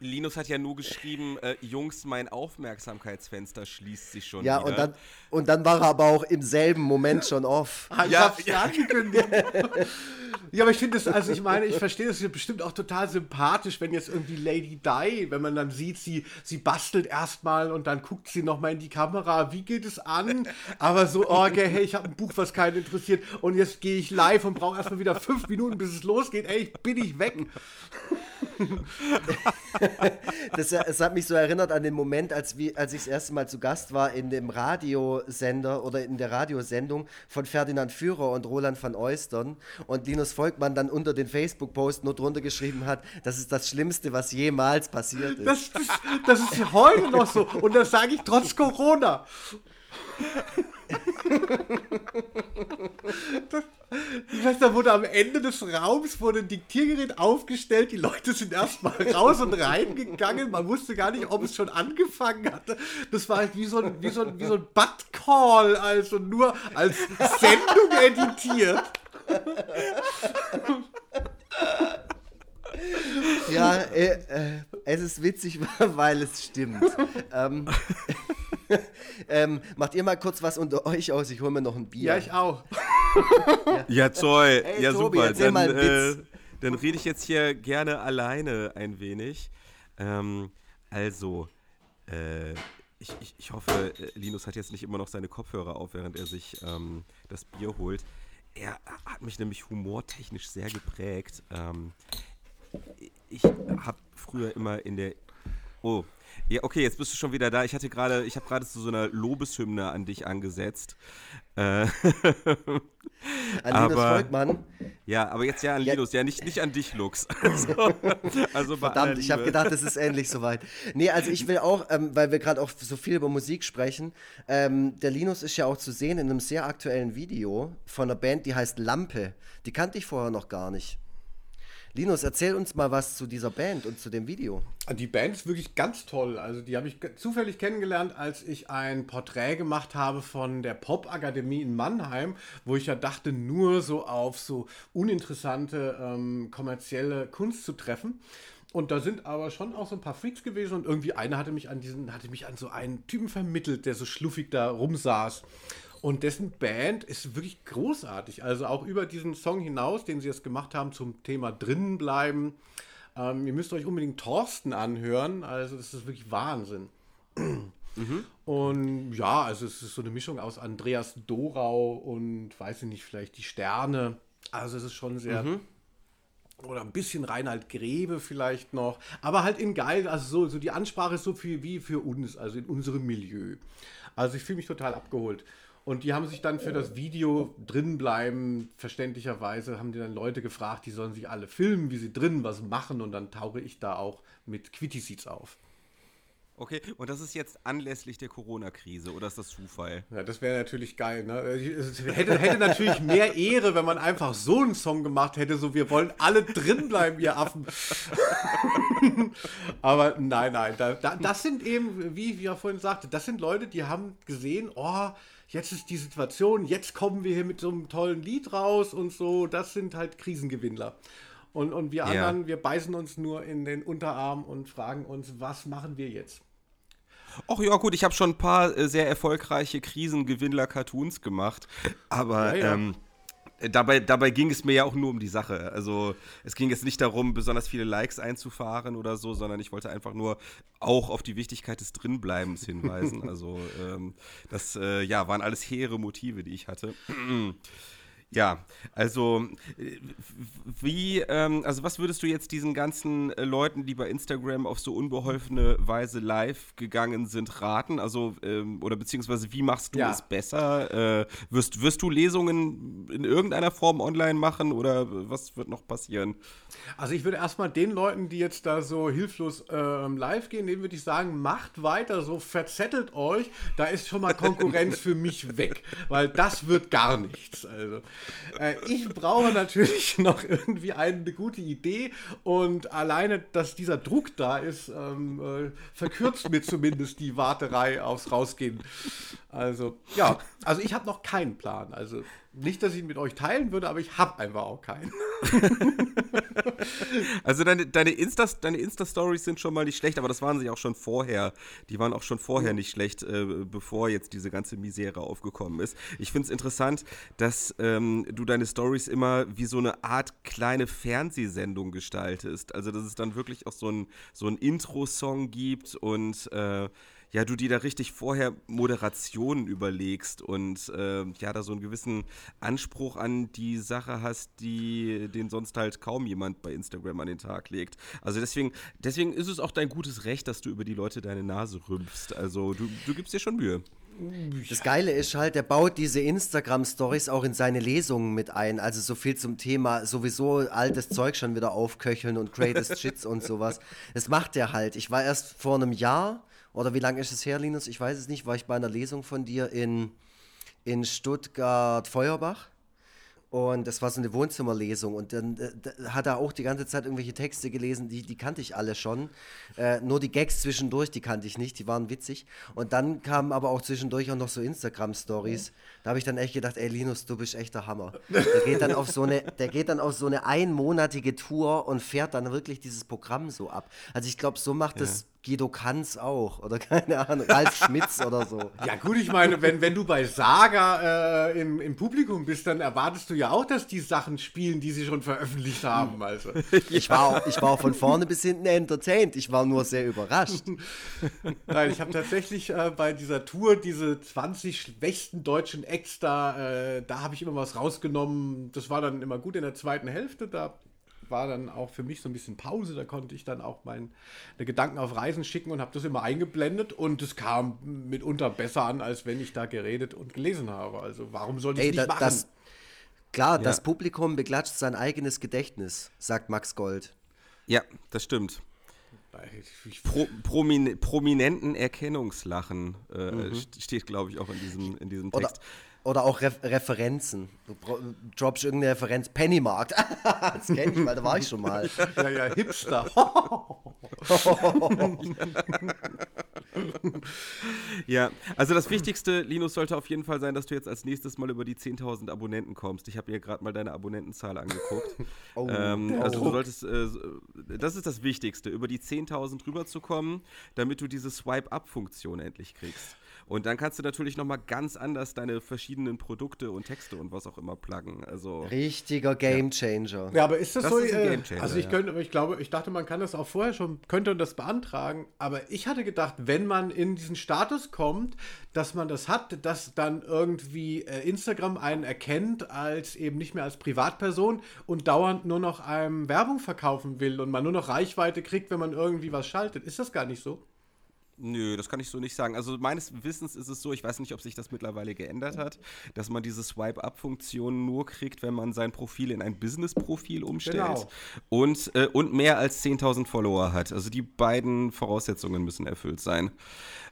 Linus hat ja nur geschrieben, äh, Jungs, mein Aufmerksamkeitsfenster schließt sich schon ja, wieder. Ja, und dann, und dann war er aber auch im selben Moment schon off. Ah, ich ja, hab's ja angekündigt. Ja, aber ich finde es, also ich meine, ich verstehe das bestimmt auch total sympathisch, wenn jetzt irgendwie Lady Di, wenn man dann sieht, sie, sie bastelt erstmal und dann guckt sie nochmal in die Kamera, wie geht es an? Aber so, oh, okay, hey, ich habe ein Buch, was keinen interessiert und jetzt gehe ich live und brauche erstmal wieder fünf Minuten, bis es losgeht. Ey, bin ich weg. das, es hat mich so erinnert an den Moment, als, wie, als ich das erste Mal zu Gast war in dem Radiosender oder in der Radiosendung von Ferdinand Führer und Roland van Eustern und Linus Volkmann dann unter den Facebook-Post nur drunter geschrieben hat, das ist das Schlimmste, was jemals passiert ist. Das, das, das ist heute noch so und das sage ich trotz Corona. Das, ich weiß, da wurde am Ende des Raums wurde ein Diktiergerät aufgestellt, die Leute sind erstmal raus und reingegangen, man wusste gar nicht, ob es schon angefangen hatte. Das war halt wie so ein, wie so ein, wie so ein Butt-Call, also nur als Sendung editiert. Ja, äh, äh, es ist witzig, weil es stimmt. ähm, ähm, macht ihr mal kurz was unter euch aus? Ich hole mir noch ein Bier. Ja, ich auch. ja, ja toll. Hey, ja, Tobi, super. Dann, äh, dann rede ich jetzt hier gerne alleine ein wenig. Ähm, also, äh, ich, ich, ich, hoffe, äh, Linus hat jetzt nicht immer noch seine Kopfhörer auf, während er sich ähm, das Bier holt. Er hat mich nämlich humortechnisch sehr geprägt. Ähm, ich habe früher immer in der. Oh, ja, okay, jetzt bist du schon wieder da. Ich hatte gerade, ich habe gerade zu so einer Lobeshymne an dich angesetzt. Äh, an Linus Volkmann. Ja, aber jetzt ja an Linus, ja, ja nicht, nicht an dich, Lux. Also, also Verdammt, ich habe gedacht, es ist ähnlich soweit. Nee, also ich will auch, ähm, weil wir gerade auch so viel über Musik sprechen, ähm, der Linus ist ja auch zu sehen in einem sehr aktuellen Video von einer Band, die heißt Lampe. Die kannte ich vorher noch gar nicht. Linus, erzähl uns mal was zu dieser Band und zu dem Video. Die Band ist wirklich ganz toll. Also die habe ich zufällig kennengelernt, als ich ein Porträt gemacht habe von der Popakademie in Mannheim, wo ich ja dachte, nur so auf so uninteressante ähm, kommerzielle Kunst zu treffen. Und da sind aber schon auch so ein paar Freaks gewesen und irgendwie einer hatte mich an diesen, hatte mich an so einen Typen vermittelt, der so schluffig da rumsaß. Und dessen Band ist wirklich großartig. Also auch über diesen Song hinaus, den sie jetzt gemacht haben zum Thema drinnen bleiben. Ähm, ihr müsst euch unbedingt Thorsten anhören. Also das ist wirklich Wahnsinn. Mhm. Und ja, also es ist so eine Mischung aus Andreas Dorau und weiß ich nicht, vielleicht die Sterne. Also es ist schon sehr. Mhm. Oder ein bisschen Reinhard Grebe vielleicht noch. Aber halt in geil, also so, so die Ansprache ist so viel wie für uns, also in unserem Milieu. Also ich fühle mich total abgeholt. Und die haben sich dann für das Video drin bleiben, verständlicherweise, haben die dann Leute gefragt, die sollen sich alle filmen, wie sie drin was machen. Und dann tauche ich da auch mit Quitty Seats auf. Okay, und das ist jetzt anlässlich der Corona-Krise oder ist das Zufall? Ja, das wäre natürlich geil. Ne? Es hätte, hätte natürlich mehr Ehre, wenn man einfach so einen Song gemacht hätte, so wir wollen alle drin bleiben, ihr Affen. Aber nein, nein, da, da, das sind eben, wie, wie er vorhin sagte, das sind Leute, die haben gesehen, oh, jetzt ist die Situation, jetzt kommen wir hier mit so einem tollen Lied raus und so. Das sind halt Krisengewinnler. Und, und wir ja. anderen, wir beißen uns nur in den Unterarm und fragen uns, was machen wir jetzt? Ach ja, gut, ich habe schon ein paar äh, sehr erfolgreiche Krisengewinnler-Cartoons gemacht, aber ja, ja. Ähm, dabei, dabei ging es mir ja auch nur um die Sache. Also es ging jetzt nicht darum, besonders viele Likes einzufahren oder so, sondern ich wollte einfach nur auch auf die Wichtigkeit des Drinbleibens hinweisen. also ähm, das äh, ja, waren alles hehre Motive, die ich hatte. Ja, also äh, wie, ähm, also was würdest du jetzt diesen ganzen äh, Leuten, die bei Instagram auf so unbeholfene Weise live gegangen sind, raten? Also, ähm, oder beziehungsweise wie machst du ja. es besser? Äh, wirst, wirst du Lesungen in irgendeiner Form online machen oder was wird noch passieren? Also ich würde erstmal den Leuten, die jetzt da so hilflos ähm, live gehen, denen würde ich sagen, macht weiter so, verzettelt euch, da ist schon mal Konkurrenz für mich weg, weil das wird gar nichts. Also. Äh, ich brauche natürlich noch irgendwie eine gute Idee und alleine, dass dieser Druck da ist, ähm, äh, verkürzt mir zumindest die Warterei aufs Rausgehen. Also, ja, also ich habe noch keinen Plan. Also, Nicht, dass ich ihn mit euch teilen würde, aber ich habe einfach auch keinen. also deine, deine Insta-Stories deine Insta sind schon mal nicht schlecht, aber das waren sie auch schon vorher. Die waren auch schon vorher nicht schlecht, äh, bevor jetzt diese ganze Misere aufgekommen ist. Ich finde es interessant, dass ähm, du deine Stories immer wie so eine Art kleine Fernsehsendung gestaltest. Also dass es dann wirklich auch so ein, so ein Intro-Song gibt und äh, ja, du dir da richtig vorher Moderationen überlegst und äh, ja, da so einen gewissen Anspruch an die Sache hast, die den sonst halt kaum jemand bei Instagram an den Tag legt. Also deswegen, deswegen ist es auch dein gutes Recht, dass du über die Leute deine Nase rümpfst. Also du, du gibst dir schon Mühe. Das Geile ist halt, der baut diese Instagram-Stories auch in seine Lesungen mit ein. Also so viel zum Thema sowieso altes Zeug schon wieder aufköcheln und greatest Shits und sowas. Das macht er halt. Ich war erst vor einem Jahr oder wie lange ist es her, Linus? Ich weiß es nicht. War ich bei einer Lesung von dir in, in Stuttgart-Feuerbach? Und das war so eine Wohnzimmerlesung. Und dann äh, hat er auch die ganze Zeit irgendwelche Texte gelesen, die, die kannte ich alle schon. Äh, nur die Gags zwischendurch, die kannte ich nicht, die waren witzig. Und dann kamen aber auch zwischendurch auch noch so Instagram-Stories. Da habe ich dann echt gedacht, ey Linus, du bist echt der Hammer. Der geht dann auf so eine, der geht dann auf so eine einmonatige Tour und fährt dann wirklich dieses Programm so ab. Also ich glaube, so macht es Guido Kanz auch oder keine Ahnung, Ralf Schmitz oder so. Ja gut, ich meine, wenn, wenn du bei Saga äh, im, im Publikum bist, dann erwartest du ja auch, dass die Sachen spielen, die sie schon veröffentlicht haben. Also. ich, war auch, ich war auch von vorne bis hinten entertained, ich war nur sehr überrascht. Nein, ich habe tatsächlich äh, bei dieser Tour diese 20 schwächsten deutschen Acts da, äh, da habe ich immer was rausgenommen. Das war dann immer gut in der zweiten Hälfte, da war dann auch für mich so ein bisschen Pause. Da konnte ich dann auch meine Gedanken auf Reisen schicken und habe das immer eingeblendet und es kam mitunter besser an, als wenn ich da geredet und gelesen habe. Also warum soll ich Ey, nicht da, machen? Das, klar, ja. das Publikum beklatscht sein eigenes Gedächtnis, sagt Max Gold. Ja, das stimmt. Pro, promin, prominenten Erkennungslachen äh, mhm. steht, glaube ich, auch in diesem, in diesem Text. Oder, auch Re Referenzen. Du droppst irgendeine Referenz. Pennymarkt. das kenne ich, weil da war ich schon mal. ja, ja, Hipster. ja, also das Wichtigste, Linus, sollte auf jeden Fall sein, dass du jetzt als nächstes mal über die 10.000 Abonnenten kommst. Ich habe mir gerade mal deine Abonnentenzahl angeguckt. Oh, ähm, also du solltest, äh, das ist das Wichtigste, über die 10.000 rüberzukommen, damit du diese Swipe-Up-Funktion endlich kriegst. Und dann kannst du natürlich nochmal ganz anders deine verschiedenen Produkte und Texte und was auch immer pluggen. Also, Richtiger Gamechanger. Ja. ja, aber ist das, das so? Ist äh, also ich könnte, ich glaube, ich dachte, man kann das auch vorher schon, könnte das beantragen. Aber ich hatte gedacht, wenn man in diesen Status kommt, dass man das hat, dass dann irgendwie äh, Instagram einen erkennt als eben nicht mehr als Privatperson und dauernd nur noch einem Werbung verkaufen will und man nur noch Reichweite kriegt, wenn man irgendwie was schaltet. Ist das gar nicht so? Nö, das kann ich so nicht sagen. Also meines Wissens ist es so, ich weiß nicht, ob sich das mittlerweile geändert hat, dass man diese Swipe-Up-Funktion nur kriegt, wenn man sein Profil in ein Business-Profil umstellt genau. und, äh, und mehr als 10.000 Follower hat. Also die beiden Voraussetzungen müssen erfüllt sein.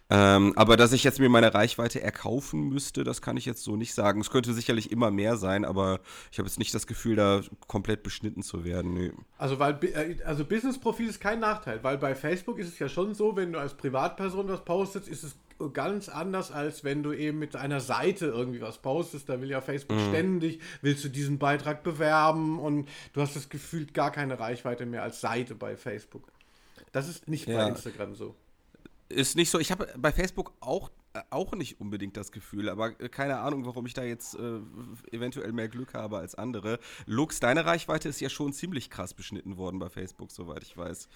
Ähm, aber dass ich jetzt mir meine Reichweite erkaufen müsste, das kann ich jetzt so nicht sagen. Es könnte sicherlich immer mehr sein, aber ich habe jetzt nicht das Gefühl, da komplett beschnitten zu werden. Nee. Also, weil, äh, also Business-Profil ist kein Nachteil, weil bei Facebook ist es ja schon so, wenn du als Privatperson was postest, ist es ganz anders, als wenn du eben mit einer Seite irgendwie was postest. Da will ja Facebook mhm. ständig, willst du diesen Beitrag bewerben und du hast das Gefühl gar keine Reichweite mehr als Seite bei Facebook. Das ist nicht ja. bei Instagram so ist nicht so. Ich habe bei Facebook auch, äh, auch nicht unbedingt das Gefühl, aber äh, keine Ahnung, warum ich da jetzt äh, eventuell mehr Glück habe als andere. Lux, deine Reichweite ist ja schon ziemlich krass beschnitten worden bei Facebook, soweit ich weiß.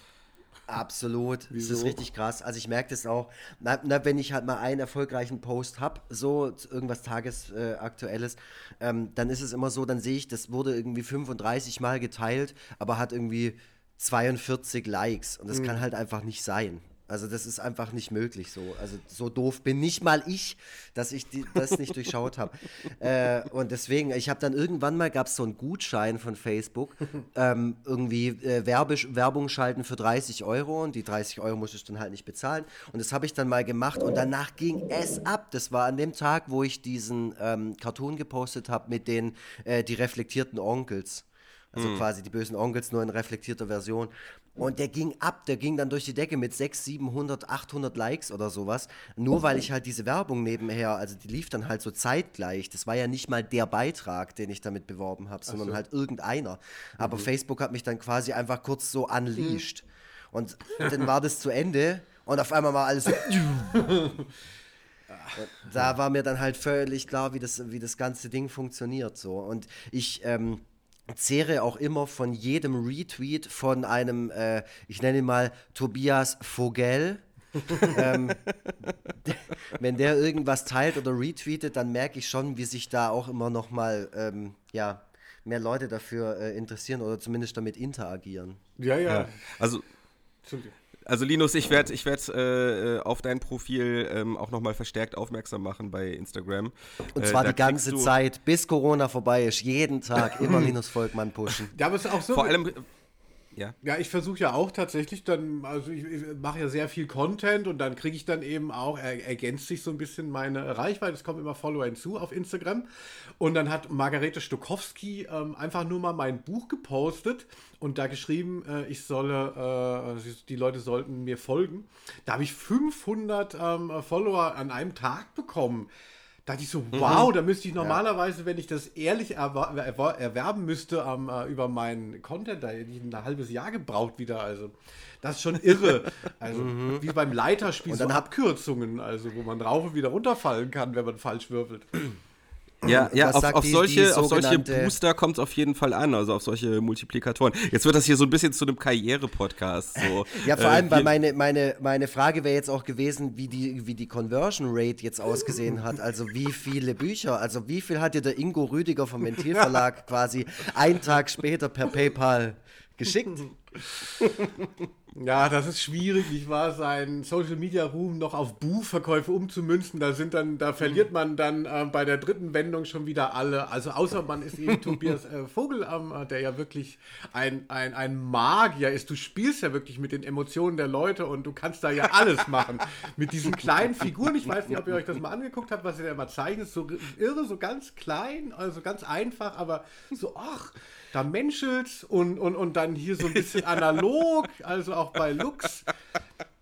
Absolut, Wieso? das ist richtig krass. Also ich merke das auch, na, na, wenn ich halt mal einen erfolgreichen Post habe, so irgendwas Tagesaktuelles, äh, ähm, dann ist es immer so, dann sehe ich, das wurde irgendwie 35 Mal geteilt, aber hat irgendwie 42 Likes und das mhm. kann halt einfach nicht sein. Also das ist einfach nicht möglich so. Also so doof bin nicht mal ich, dass ich die, das nicht durchschaut habe. Äh, und deswegen, ich habe dann irgendwann mal, gab es so einen Gutschein von Facebook, ähm, irgendwie äh, Werbisch, Werbung schalten für 30 Euro und die 30 Euro musste ich dann halt nicht bezahlen. Und das habe ich dann mal gemacht und danach ging es ab. Das war an dem Tag, wo ich diesen ähm, Cartoon gepostet habe mit den äh, die reflektierten Onkels. Also mhm. quasi die bösen Onkels nur in reflektierter Version. Und der ging ab, der ging dann durch die Decke mit 600, 700, 800 Likes oder sowas. Nur weil ich halt diese Werbung nebenher, also die lief dann halt so zeitgleich. Das war ja nicht mal der Beitrag, den ich damit beworben habe, sondern so. halt irgendeiner. Aber mhm. Facebook hat mich dann quasi einfach kurz so unleashed. Mhm. Und dann war das zu Ende und auf einmal war alles so. da war mir dann halt völlig klar, wie das, wie das ganze Ding funktioniert. So. Und ich ähm, zehre auch immer von jedem Retweet von einem, äh, ich nenne ihn mal Tobias Vogel. ähm, wenn der irgendwas teilt oder retweetet, dann merke ich schon, wie sich da auch immer noch mal ähm, ja, mehr Leute dafür äh, interessieren oder zumindest damit interagieren. Ja, ja. ja. Also, also Linus, ich werde ich werd, äh, auf dein Profil ähm, auch nochmal verstärkt aufmerksam machen bei Instagram. Und äh, zwar äh, die ganze Zeit, bis Corona vorbei ist, jeden Tag immer Linus Volkmann pushen. Ja, aber es ist auch so. Vor allem ja. Ja, ich versuche ja auch tatsächlich dann, also ich, ich mache ja sehr viel Content und dann kriege ich dann eben auch, er, ergänzt sich so ein bisschen meine Reichweite, es kommen immer Follower hinzu auf Instagram. Und dann hat Margarete Stokowski ähm, einfach nur mal mein Buch gepostet und da geschrieben, äh, ich solle, äh, die Leute sollten mir folgen. Da habe ich 500 ähm, Follower an einem Tag bekommen dachte ich so, mhm. wow, mhm. da müsste ich normalerweise, ja. wenn ich das ehrlich erwer erwer erwerben müsste ähm, äh, über meinen Content, da hätte ich ein halbes Jahr gebraucht wieder. Also, das ist schon irre. Also, mhm. wie beim Leiterspiel, so Abkürzungen, also wo man drauf und wieder runterfallen kann, wenn man falsch würfelt. Ja, ja auf, auf, die, solche, die auf solche Booster kommt es auf jeden Fall an, also auf solche Multiplikatoren. Jetzt wird das hier so ein bisschen zu einem Karriere-Podcast. So. ja, vor allem, äh, weil meine, meine, meine Frage wäre jetzt auch gewesen, wie die, wie die Conversion Rate jetzt ausgesehen hat. Also wie viele Bücher, also wie viel hat dir der Ingo Rüdiger vom Ventilverlag quasi einen Tag später per PayPal geschickt? Ja, das ist schwierig, nicht wahr, seinen Social Media Ruhm noch auf Buchverkäufe umzumünzen. Da sind dann, da verliert man dann äh, bei der dritten Wendung schon wieder alle. Also außer man ist eben Tobias äh, Vogel, äh, der ja wirklich ein, ein, ein Magier ist. Du spielst ja wirklich mit den Emotionen der Leute und du kannst da ja alles machen. mit diesen kleinen Figuren. Ich weiß nicht, ob ihr euch das mal angeguckt habt, was er da immer zeichnet. So irre, so ganz klein, also ganz einfach, aber so, ach da menschelt und, und, und dann hier so ein bisschen analog, also auch bei Lux.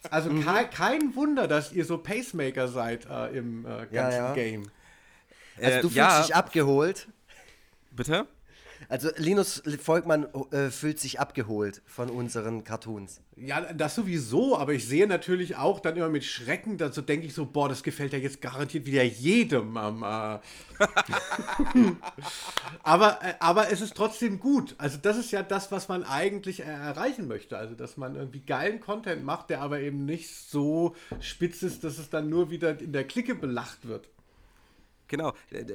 Also mhm. kein, kein, Wunder, dass ihr so Pacemaker seid äh, im äh, ganzen ja, ja. Game. Also du äh, fühlst ja. dich abgeholt. Bitte? Also Linus Volkmann äh, fühlt sich abgeholt von unseren Cartoons. Ja, das sowieso, aber ich sehe natürlich auch dann immer mit Schrecken, dann so denke ich so, boah, das gefällt ja jetzt garantiert wieder jedem. Äh. aber, äh, aber es ist trotzdem gut. Also das ist ja das, was man eigentlich erreichen möchte. Also dass man irgendwie geilen Content macht, der aber eben nicht so spitz ist, dass es dann nur wieder in der Clique belacht wird. Genau,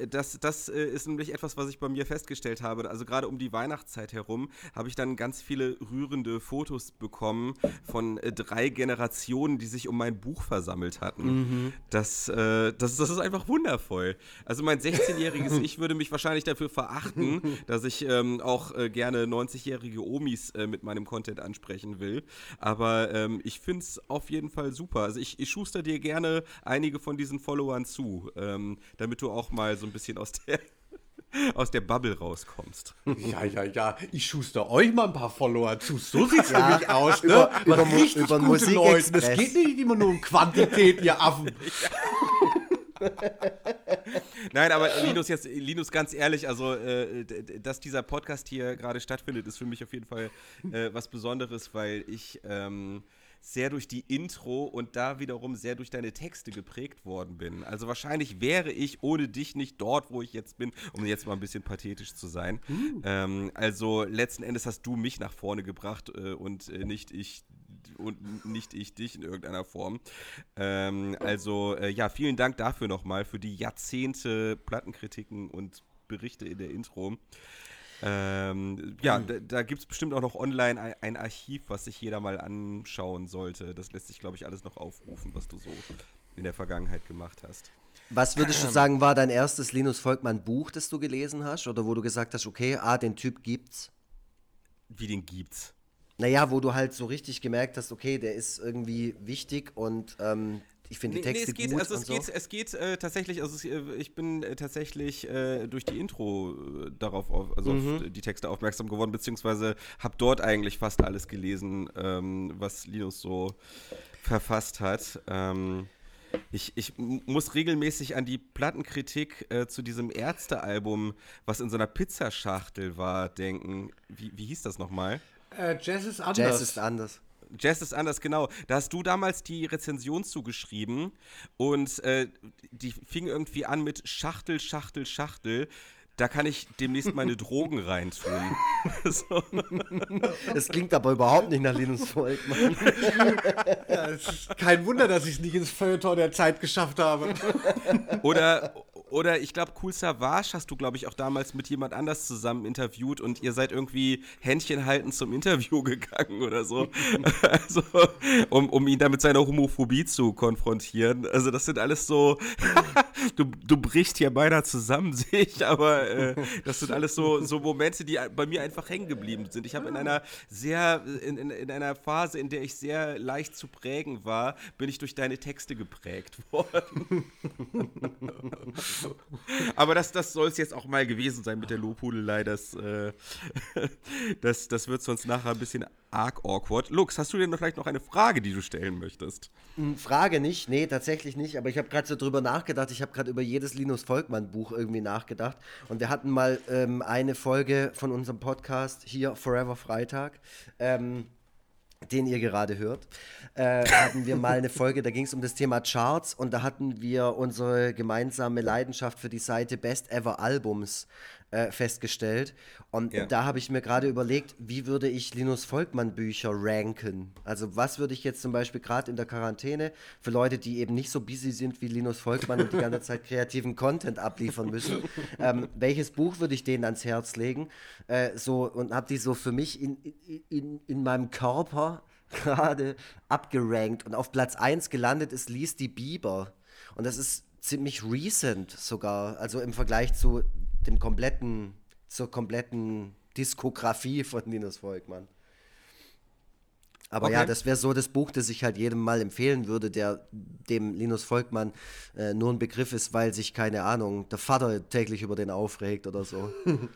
das, das äh, ist nämlich etwas, was ich bei mir festgestellt habe. Also gerade um die Weihnachtszeit herum habe ich dann ganz viele rührende Fotos bekommen von äh, drei Generationen, die sich um mein Buch versammelt hatten. Mhm. Das, äh, das, das ist einfach wundervoll. Also mein 16-jähriges Ich würde mich wahrscheinlich dafür verachten, dass ich ähm, auch äh, gerne 90-jährige Omis äh, mit meinem Content ansprechen will. Aber ähm, ich finde es auf jeden Fall super. Also ich, ich schuster dir gerne einige von diesen Followern zu, ähm, damit du du auch mal so ein bisschen aus der aus der Bubble rauskommst. Ja, ja, ja. Ich schuster euch mal ein paar Follower zu. So sieht's ja, nämlich aus, ne? Über, über, richtig über gute Musik Leute. Es geht nicht immer nur um Quantität, ihr Affen. Nein, aber Linus, jetzt, Linus, ganz ehrlich, also, äh, dass dieser Podcast hier gerade stattfindet, ist für mich auf jeden Fall äh, was Besonderes, weil ich ähm, sehr durch die Intro und da wiederum sehr durch deine Texte geprägt worden bin. Also wahrscheinlich wäre ich ohne dich nicht dort, wo ich jetzt bin, um jetzt mal ein bisschen pathetisch zu sein. Mhm. Ähm, also letzten Endes hast du mich nach vorne gebracht äh, und äh, nicht ich und nicht ich dich in irgendeiner Form. Ähm, also äh, ja, vielen Dank dafür nochmal für die Jahrzehnte Plattenkritiken und Berichte in der Intro. Ähm, ja, mhm. da, da gibt es bestimmt auch noch online ein, ein, Archiv, was sich jeder mal anschauen sollte. Das lässt sich, glaube ich, alles noch aufrufen, was du so in der Vergangenheit gemacht hast. Was würdest du sagen, war dein erstes Linus Volkmann Buch, das du gelesen hast? Oder wo du gesagt hast, okay, ah, den Typ gibt's? Wie den gibt's? Naja, wo du halt so richtig gemerkt hast, okay, der ist irgendwie wichtig und ähm, ich finde die Texte nee, es geht, gut also es und so. geht, es geht äh, tatsächlich, also es, äh, ich bin äh, tatsächlich äh, durch die Intro äh, darauf, auf, also Mhm. auf die Texte aufmerksam geworden, beziehungsweise habe dort eigentlich fast alles gelesen, ähm, was Linus so verfasst hat. Ähm, ich, ich muss regelmäßig an die Plattenkritik äh, zu diesem Ärztealbum, was in so einer Pizzaschachtel war, denken. Wie, wie hieß das nochmal? Äh, Jazz ist anders. Jazz ist anders. Jazz ist anders, genau. Da hast du damals die Rezension zugeschrieben und äh, die fing irgendwie an mit Schachtel, Schachtel, Schachtel. Da kann ich demnächst meine Drogen reintun. so. Das klingt aber überhaupt nicht nach Linus Volkmann. Ja, es ist kein Wunder, dass ich es nicht ins Feuilleton der Zeit geschafft habe. Oder, oder ich glaube, Cool Savage hast du, glaube ich, auch damals mit jemand anders zusammen interviewt und ihr seid irgendwie Händchen halten zum Interview gegangen oder so. also, um, um ihn da mit seiner Homophobie zu konfrontieren. Also, das sind alles so. du, du brichst hier beinahe zusammen, sehe ich, aber äh, das sind alles so, so Momente, die bei mir einfach hängen geblieben sind. Ich habe in einer sehr, in, in, in einer Phase, in der ich sehr leicht zu prägen war, bin ich durch deine Texte geprägt worden. Aber das, das soll es jetzt auch mal gewesen sein mit der Lobhudelei. Das, äh, das, das wird sonst nachher ein bisschen arg awkward. Lux, hast du denn noch vielleicht noch eine Frage, die du stellen möchtest? Hm, Frage nicht, nee, tatsächlich nicht, aber ich habe gerade so drüber nachgedacht, ich habe gerade über jedes Linus Volkmann Buch irgendwie nachgedacht und wir hatten mal ähm, eine Folge von unserem Podcast hier Forever Freitag, ähm, den ihr gerade hört, äh, hatten wir mal eine Folge, da ging es um das Thema Charts und da hatten wir unsere gemeinsame Leidenschaft für die Seite Best Ever Albums äh, festgestellt. Und Ja. da habe ich mir gerade überlegt, wie würde ich Linus Volkmann Bücher ranken? Also was würde ich jetzt zum Beispiel gerade in der Quarantäne für Leute, die eben nicht so busy sind wie Linus Volkmann und die ganze Zeit kreativen Content abliefern müssen, ähm, welches Buch würde ich denen ans Herz legen? Äh, so und habe die so für mich in, in, in, in meinem Körper gerade abgerankt und auf Platz 1 gelandet ist Lies die Bieber. Und das ist ziemlich recent sogar, also im Vergleich zu dem kompletten, zur kompletten Diskografie von Linus Volkmann. Aber ja, Okay. das wäre so das Buch, das ich halt jedem mal empfehlen würde, der dem Linus Volkmann äh, nur ein Begriff ist, weil sich, keine Ahnung, der Vater täglich über den aufregt oder so.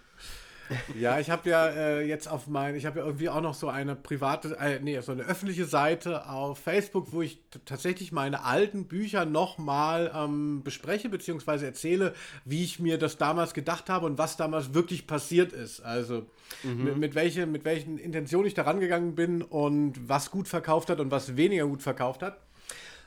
Ja, ich habe ja äh, jetzt auf mein, ich habe ja irgendwie auch noch so eine private, äh, nee, so eine öffentliche Seite auf Facebook, wo ich tatsächlich meine alten Bücher nochmal ähm, bespreche, beziehungsweise erzähle, wie ich mir das damals gedacht habe und was damals wirklich passiert ist. Also mit, mit, welche, mit welchen Intentionen ich da rangegangen bin und was gut verkauft hat und was weniger gut verkauft hat.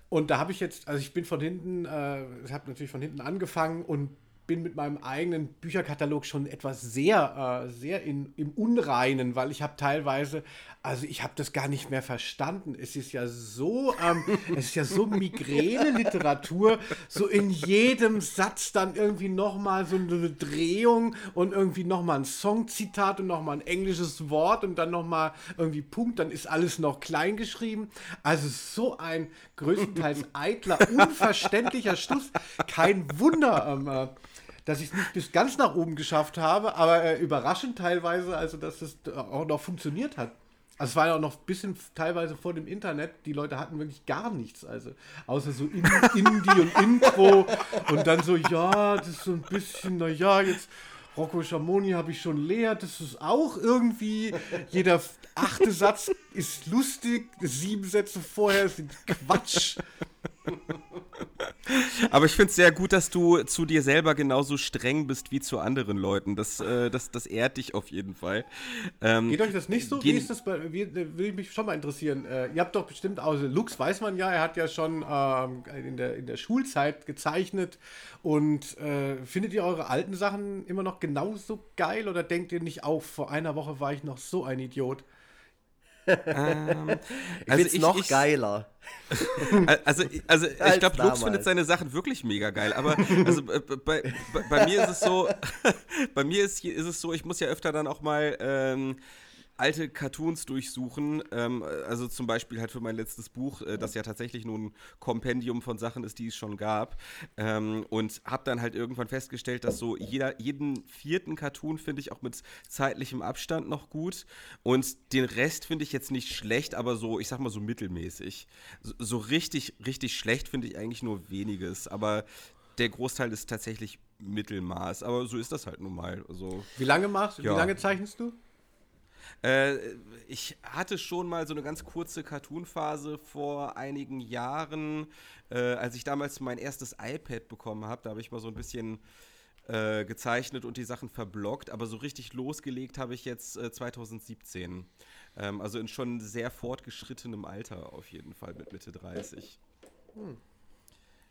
Und da habe ich jetzt, also ich bin von hinten, äh, ich habe natürlich von hinten angefangen und bin mit meinem eigenen Bücherkatalog schon etwas sehr, äh, sehr in, im Unreinen, weil ich habe teilweise, also ich habe das gar nicht mehr verstanden. Es ist ja so, ähm, es ist ja so Migräne-Literatur, so in jedem Satz dann irgendwie nochmal so eine Drehung und irgendwie nochmal ein Songzitat und nochmal ein englisches Wort und dann nochmal irgendwie Punkt, dann ist alles noch klein geschrieben. Also so ein größtenteils eitler, unverständlicher Schluss. Kein Wunder, ähm, äh, dass ich es nicht bis ganz nach oben geschafft habe, aber äh, überraschend teilweise, also dass es äh, auch noch funktioniert hat. Also es war ja auch noch ein bisschen teilweise vor dem Internet, die Leute hatten wirklich gar nichts, also außer so in, Indie und Intro und dann so, ja, das ist so ein bisschen, naja, jetzt Rocco Schamoni habe ich schon leer, das ist auch irgendwie, jeder achte Satz ist lustig, sieben Sätze vorher sind Quatsch. Aber ich finde es sehr gut, dass du zu dir selber genauso streng bist wie zu anderen Leuten. Das, äh, das, das ehrt dich auf jeden Fall. Ähm, Geht euch das nicht so? Wie ist das bei, wie, äh, will ich mich schon mal interessieren. Äh, ihr habt doch bestimmt, also Lux weiß man ja, er hat ja schon ähm, in, der, in der Schulzeit gezeichnet. Und äh, findet ihr eure alten Sachen immer noch genauso geil oder denkt ihr nicht auch, vor einer Woche war ich noch so ein Idiot? Ähm, Ich find's noch ich- geiler. Also, also ich Als glaube, Lux findet seine Sachen wirklich mega geil. Aber also, bei, bei, bei mir ist es so, bei mir ist, ist es so, ich muss ja öfter dann auch mal ähm, alte Cartoons durchsuchen, ähm, also zum Beispiel halt für mein letztes Buch, äh, das ja tatsächlich nur ein Kompendium von Sachen ist, die es schon gab. Ähm, und habe dann halt irgendwann festgestellt, dass so jeder, jeden vierten Cartoon finde ich auch mit zeitlichem Abstand noch gut. Und den Rest finde ich jetzt nicht schlecht, aber so, ich sag mal so mittelmäßig. So, so richtig, richtig schlecht finde ich eigentlich nur weniges. Aber der Großteil ist tatsächlich Mittelmaß. Aber so ist das halt nun mal. Also, wie lange machst ja. Wie lange zeichnest du? Äh, ich hatte schon mal so eine ganz kurze Cartoon-Phase vor einigen Jahren, äh, als ich damals mein erstes iPad bekommen habe. Da habe ich mal so ein bisschen äh, gezeichnet und die Sachen verblockt, aber so richtig losgelegt habe ich jetzt 2017. Äh, ähm, also in schon sehr fortgeschrittenem Alter auf jeden Fall mit Mitte 30. Hm.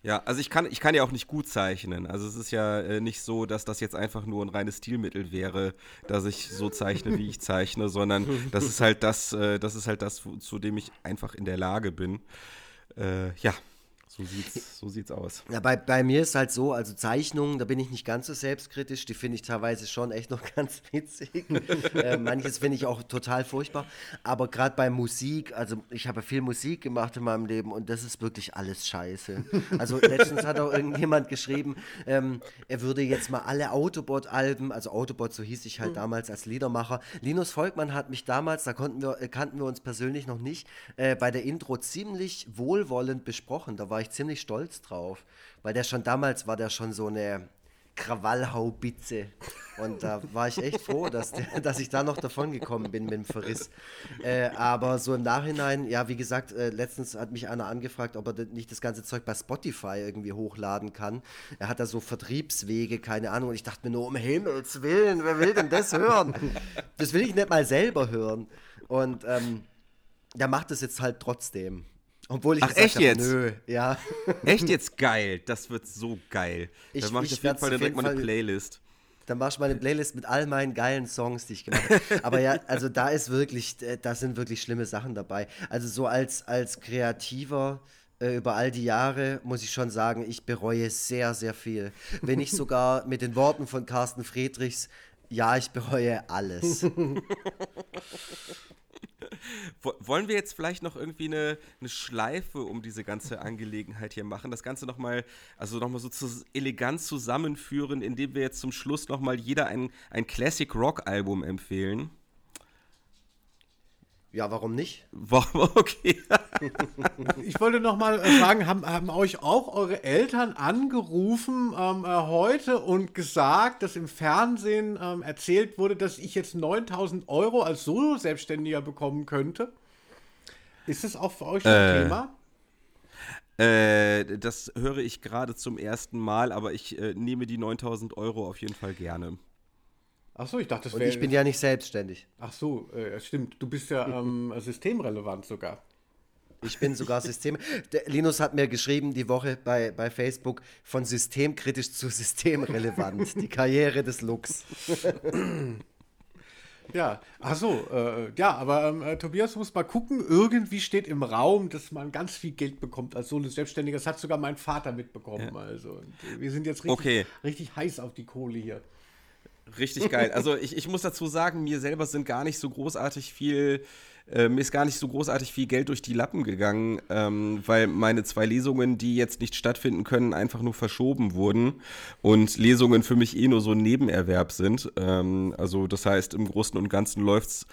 Ja, also ich kann, ich kann ja auch nicht gut zeichnen. Also es ist ja äh, nicht so, dass das jetzt einfach nur ein reines Stilmittel wäre, dass ich so zeichne, wie ich zeichne, sondern das ist halt das, äh, das ist halt das, zu dem ich einfach in der Lage bin. Äh, ja. So sieht's, so sieht's aus. Ja, bei, bei mir ist halt so, also Zeichnungen, da bin ich nicht ganz so selbstkritisch, die finde ich teilweise schon echt noch ganz witzig. äh, manches finde ich auch total furchtbar. Aber gerade bei Musik, also ich habe viel Musik gemacht in meinem Leben und das ist wirklich alles scheiße. Also letztens hat auch irgendjemand geschrieben, ähm, er würde jetzt mal alle Autobot-Alben, also Autobot, so hieß ich halt mhm. damals als Liedermacher. Linus Volkmann hat mich damals, da konnten wir, kannten wir uns persönlich noch nicht, äh, bei der Intro ziemlich wohlwollend besprochen. Da war ich ziemlich stolz drauf, weil der schon damals war der schon so eine Krawallhaubitze. Und da war ich echt froh, dass, der, dass ich da noch davon gekommen bin mit dem Verriss. Äh, aber so im Nachhinein, ja, wie gesagt, äh, letztens hat mich einer angefragt, ob er nicht das ganze Zeug bei Spotify irgendwie hochladen kann. Er hat da so Vertriebswege, keine Ahnung. Und ich dachte mir nur, um Himmels Willen, wer will denn das hören? Das will ich nicht mal selber hören. Und ähm, der macht es jetzt halt trotzdem. Obwohl ich Ach, echt hab, jetzt? Nö, ja. Echt jetzt geil. Das wird so geil. Ich, dann mache ich, ich auf jeden Fall direkt mal eine Playlist. Dann machst du mal eine Playlist mit all meinen geilen Songs, die ich gemacht habe. Aber ja, also da ist wirklich, äh, da sind wirklich schlimme Sachen dabei. Also so als, als Kreativer äh, über all die Jahre muss ich schon sagen, ich bereue sehr, sehr viel. Wenn nicht sogar mit den Worten von Carsten Friedrichs, ja, ich bereue alles. Wollen wir jetzt vielleicht noch irgendwie eine, eine Schleife um diese ganze Angelegenheit hier machen? Das Ganze nochmal, also nochmal so zu, elegant zusammenführen, indem wir jetzt zum Schluss nochmal jeder ein, ein Classic Rock Album empfehlen? Ja, warum nicht? Okay. ich wollte noch mal äh, fragen, haben, haben euch auch eure Eltern angerufen ähm, äh, heute und gesagt, dass im Fernsehen ähm, erzählt wurde, dass ich jetzt 9000 Euro als Solo-Selbstständiger bekommen könnte? Ist das auch für euch ein äh, Thema? Äh, das höre ich gerade zum ersten Mal, aber ich äh, nehme die 9000 Euro auf jeden Fall gerne. Ach so, ich dachte, das wäre. Und ich bin ja nicht selbstständig. Ach so, äh, stimmt. Du bist ja ähm, systemrelevant sogar. Ich bin sogar System. Der Linus hat mir geschrieben die Woche bei, bei Facebook von systemkritisch zu systemrelevant. die Karriere des Lux. ja, ach so, äh, ja, aber ähm, äh, Tobias muss mal gucken. Irgendwie steht im Raum, dass man ganz viel Geld bekommt als Sohn des Selbstständigen. Das hat sogar mein Vater mitbekommen. Ja. Also, wir sind jetzt richtig, okay. richtig heiß auf die Kohle hier. Richtig geil. Also ich, ich muss dazu sagen, mir selber sind gar nicht so großartig viel, äh, mir ist gar nicht so großartig viel Geld durch die Lappen gegangen, ähm, weil meine zwei Lesungen, die jetzt nicht stattfinden können, einfach nur verschoben wurden und Lesungen für mich eh nur so ein Nebenerwerb sind. Ähm, also das heißt, im Großen und Ganzen läuft's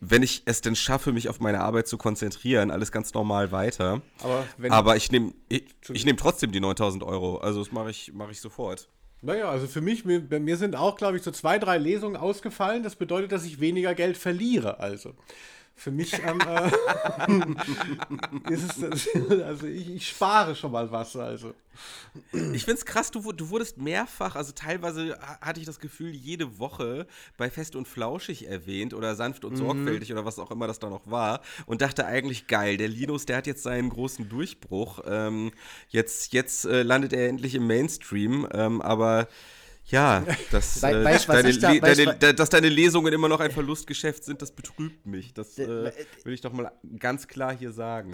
wenn ich es denn schaffe, mich auf meine Arbeit zu konzentrieren, alles ganz normal weiter. Aber, Aber ich nehme ich, ich nehm trotzdem die 9000 Euro. Also das mache ich, mach ich sofort. Naja, also für mich, mir, mir sind auch, glaube ich, so zwei, drei Lesungen ausgefallen. Das bedeutet, dass ich weniger Geld verliere. Also für mich ähm, äh, ist es, also ich, ich, spare schon mal was. Also. Ich finde es krass, du, du wurdest mehrfach, also teilweise hatte ich das Gefühl, jede Woche bei Fest und Flauschig erwähnt oder sanft und mhm. sorgfältig oder was auch immer das da noch war und dachte eigentlich, geil, der Linus, der hat jetzt seinen großen Durchbruch. Ähm, jetzt jetzt äh, landet er endlich im Mainstream, ähm, aber ja, dass, Be äh, deine, da, deine, dass deine Lesungen immer noch ein Verlustgeschäft sind, das betrübt mich. Das äh, will ich doch mal ganz klar hier sagen.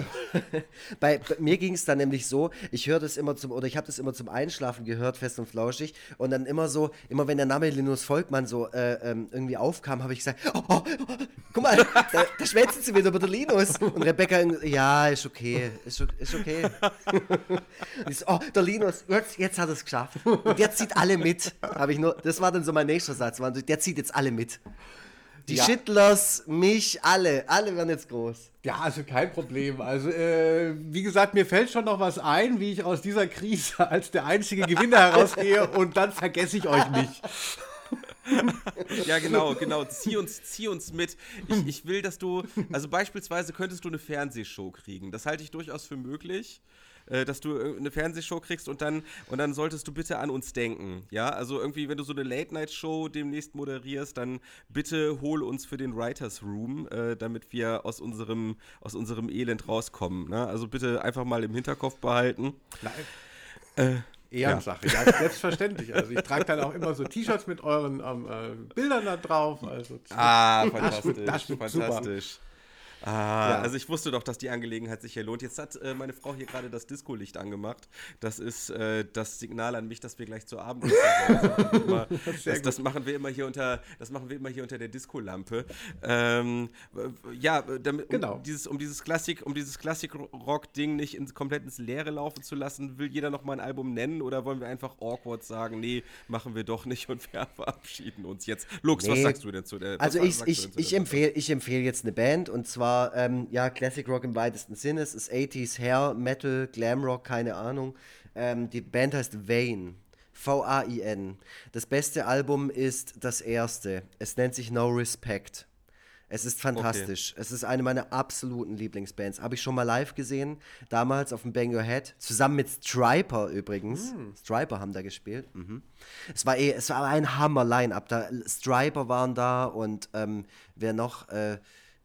bei, bei, mir ging es dann nämlich so, ich höre das immer zum, oder ich habe das immer zum Einschlafen gehört, fest und flauschig. Und dann immer so, immer wenn der Name Linus Volkmann so äh, ähm, irgendwie aufkam, habe ich gesagt, oh, oh, oh, guck mal, da, da schwätzen sie wieder über den Linus. Und Rebecca, ja, ist okay, ist, ist okay. so, oh, der Linus, jetzt, jetzt hat er es geschafft. Und der zieht alle mit. Ich nur, das war dann so mein nächster Satz. Der zieht jetzt alle mit. Die ja. Schittlers, mich, alle. Alle werden jetzt groß. Ja, also kein Problem. Also, äh, wie gesagt, mir fällt schon noch was ein, wie ich aus dieser Krise als der einzige Gewinner herausgehe und dann vergesse ich euch nicht. ja, genau, genau. Zieh uns, zieh uns mit. Ich, ich will, dass du, also beispielsweise könntest du eine Fernsehshow kriegen. Das halte ich durchaus für möglich äh, dass du eine Fernsehshow kriegst und dann, und dann solltest du bitte an uns denken. Ja, also irgendwie, wenn du so eine Late-Night-Show demnächst moderierst, dann bitte hol uns für den Writers Room, äh, damit wir aus unserem, aus unserem Elend rauskommen. Ne? Also bitte einfach mal im Hinterkopf behalten. Äh, Ehrensache, ja. ja. selbstverständlich. Also ich trage dann auch immer so T-Shirts mit euren ähm, äh, Bildern da drauf. Also ah, fantastisch. Fantastisch. Super. Ah, ja. also ich wusste doch, dass die Angelegenheit sich hier lohnt. Jetzt hat äh, meine Frau hier gerade das Disco-Licht angemacht. Das ist äh, das Signal an mich, dass wir gleich zur Abend das, das, das, machen wir immer hier unter, das machen wir immer hier unter der Disco-Lampe. Ähm, ja, damit, genau. um dieses, um dieses Klassik, um dieses Klassik-Rock-Ding nicht in, komplett ins Leere laufen zu lassen, will jeder noch mal ein Album nennen oder wollen wir einfach awkward sagen, nee, machen wir doch nicht und wir verabschieden uns jetzt. Lux, nee. was sagst du denn zu der? Also ich, ich, ich empfehle ich empfehl jetzt eine Band und zwar ähm, ja, Classic Rock im weitesten Sinne. Es ist 80s Hair, Metal, Glam Rock, keine Ahnung. Ähm, die Band heißt Vane. V-A-I-N. Das beste Album ist das erste. Es nennt sich No Respect. Es ist fantastisch. Okay. Es ist eine meiner absoluten Lieblingsbands. Habe ich schon mal live gesehen, damals auf dem Bang Your Head, zusammen mit Striper übrigens. Mm. Striper haben da gespielt. Mhm. Es, war eh, es war ein Hammer-Line-Up. Striper waren da und ähm, wer noch? Äh,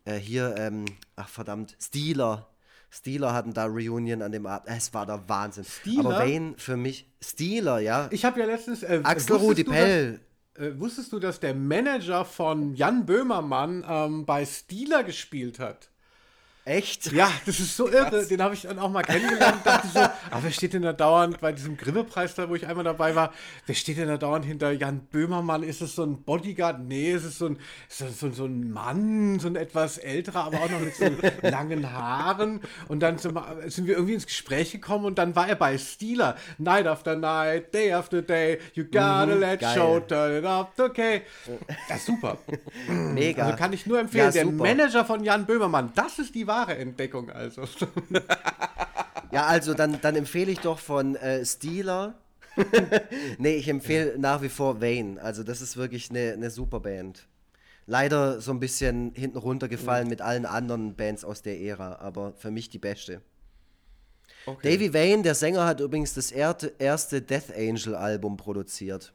äh, hier, ähm, ach verdammt, Steeler. Steeler hatten da Reunion an dem Abend. Es war der Wahnsinn. Steeler? Aber Wayne für mich, Steeler, ja. Ich habe ja letztens. Äh, Axel Rudi Pell. Äh, wusstest du, dass der Manager von Jan Böhmermann ähm, bei Steeler gespielt hat? Echt? Ja, das ist so irre. Den habe ich dann auch mal kennengelernt und dachte so, aber ah, wer steht denn da dauernd bei diesem Grimme-Preis da, wo ich einmal dabei war, wer steht denn da dauernd hinter Jan Böhmermann? Ist es so ein Bodyguard? Nee, ist es so ein, so, so, so ein Mann, so ein etwas älterer, aber auch noch mit so langen Haaren. Und dann sind wir irgendwie ins Gespräch gekommen und dann war er bei Steeler. Night after night, day after day, you gotta mhm, let geil. show, turn it up, okay. Das ist super. Mega. Also kann ich nur empfehlen. Ja, der Manager von Jan Böhmermann, das ist die wahre Entdeckung also. ja, also dann, dann empfehle ich doch von äh, Steeler. nee, ich empfehle nach wie vor Wayne. Also das ist wirklich eine, eine super Band. Leider so ein bisschen hinten runtergefallen mhm. mit allen anderen Bands aus der Ära, aber für mich die beste. Okay. Davy Wayne, der Sänger, hat übrigens das erste Death Angel Album produziert.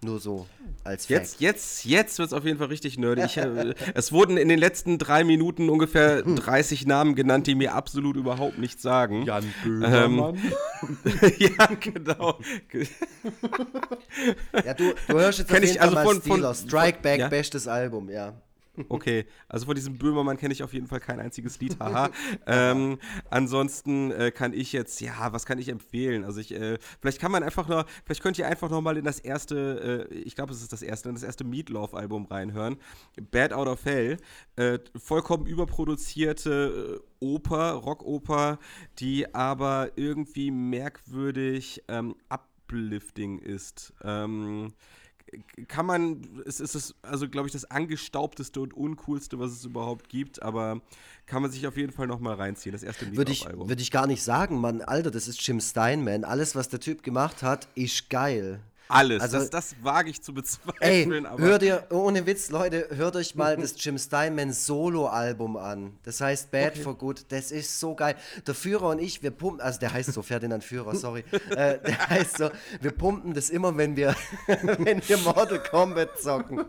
Nur so als Fact. Jetzt, jetzt, jetzt wird es auf jeden Fall richtig nerdig. Äh, es wurden in den letzten drei Minuten ungefähr 30 Namen genannt, die mir absolut überhaupt nichts sagen. Jan Böhmermann. Ähm, ja, genau. ja, du, du hörst jetzt Kenn auf jeden ich, also von, von, Strike Back, ja? bestes Album, ja. Okay, also von diesem Böhmermann kenne ich auf jeden Fall kein einziges Lied, haha. ähm, ansonsten äh, kann ich jetzt, ja, was kann ich empfehlen? Also ich, äh, vielleicht kann man einfach noch, vielleicht könnt ihr einfach noch mal in das erste, äh, ich glaube, es ist das erste, in das erste Meatloaf-Album reinhören. Bad Out of Hell. Äh, vollkommen überproduzierte äh, Oper, Rockoper, die aber irgendwie merkwürdig ähm, uplifting ist. Ähm, kann man, es ist also glaube ich das angestaubteste und uncoolste, was es überhaupt gibt, aber kann man sich auf jeden Fall nochmal reinziehen, das erste Würde ich, würde ich gar nicht sagen, Mann, Alter, das ist Jim Steinman. Alles, was der Typ gemacht hat, ist geil. Alles. Also, das, das wage ich zu bezweifeln. Ey, hört ihr, ohne Witz, Leute, hört euch mal das Jim Steinman Solo-Album an. Das heißt Bad okay. for Good. Das ist so geil. Der Führer und ich, wir pumpen, also der heißt so Ferdinand Führer, sorry. äh, der heißt so, wir pumpen das immer, wenn wir, wenn wir Mortal Kombat zocken.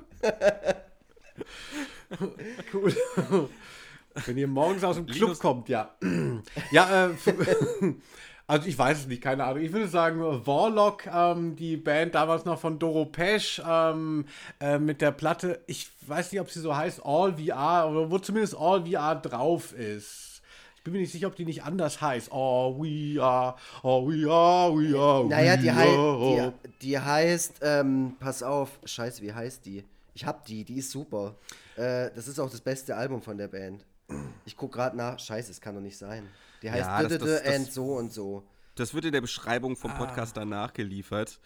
cool. Wenn ihr morgens aus dem Club Linus kommt, ja. ja, äh, also ich weiß es nicht, keine Ahnung. Ich würde sagen, Warlock, ähm, die Band damals noch von Doro Pesch ähm, äh, mit der Platte, ich weiß nicht, ob sie so heißt, All VR, oder wo zumindest All VR drauf ist. Ich bin mir nicht sicher, ob die nicht anders heißt. All we are, all we are, we are. Naja, die, hei die, die heißt, ähm, pass auf, scheiße, wie heißt die? Ich hab die, die ist super. Äh, das ist auch das beste Album von der Band. Ich guck gerade nach. Scheiße, es kann doch nicht sein. Die heißt Ja, das- das- das- and so und so. Das wird in der Beschreibung vom Podcast danach geliefert.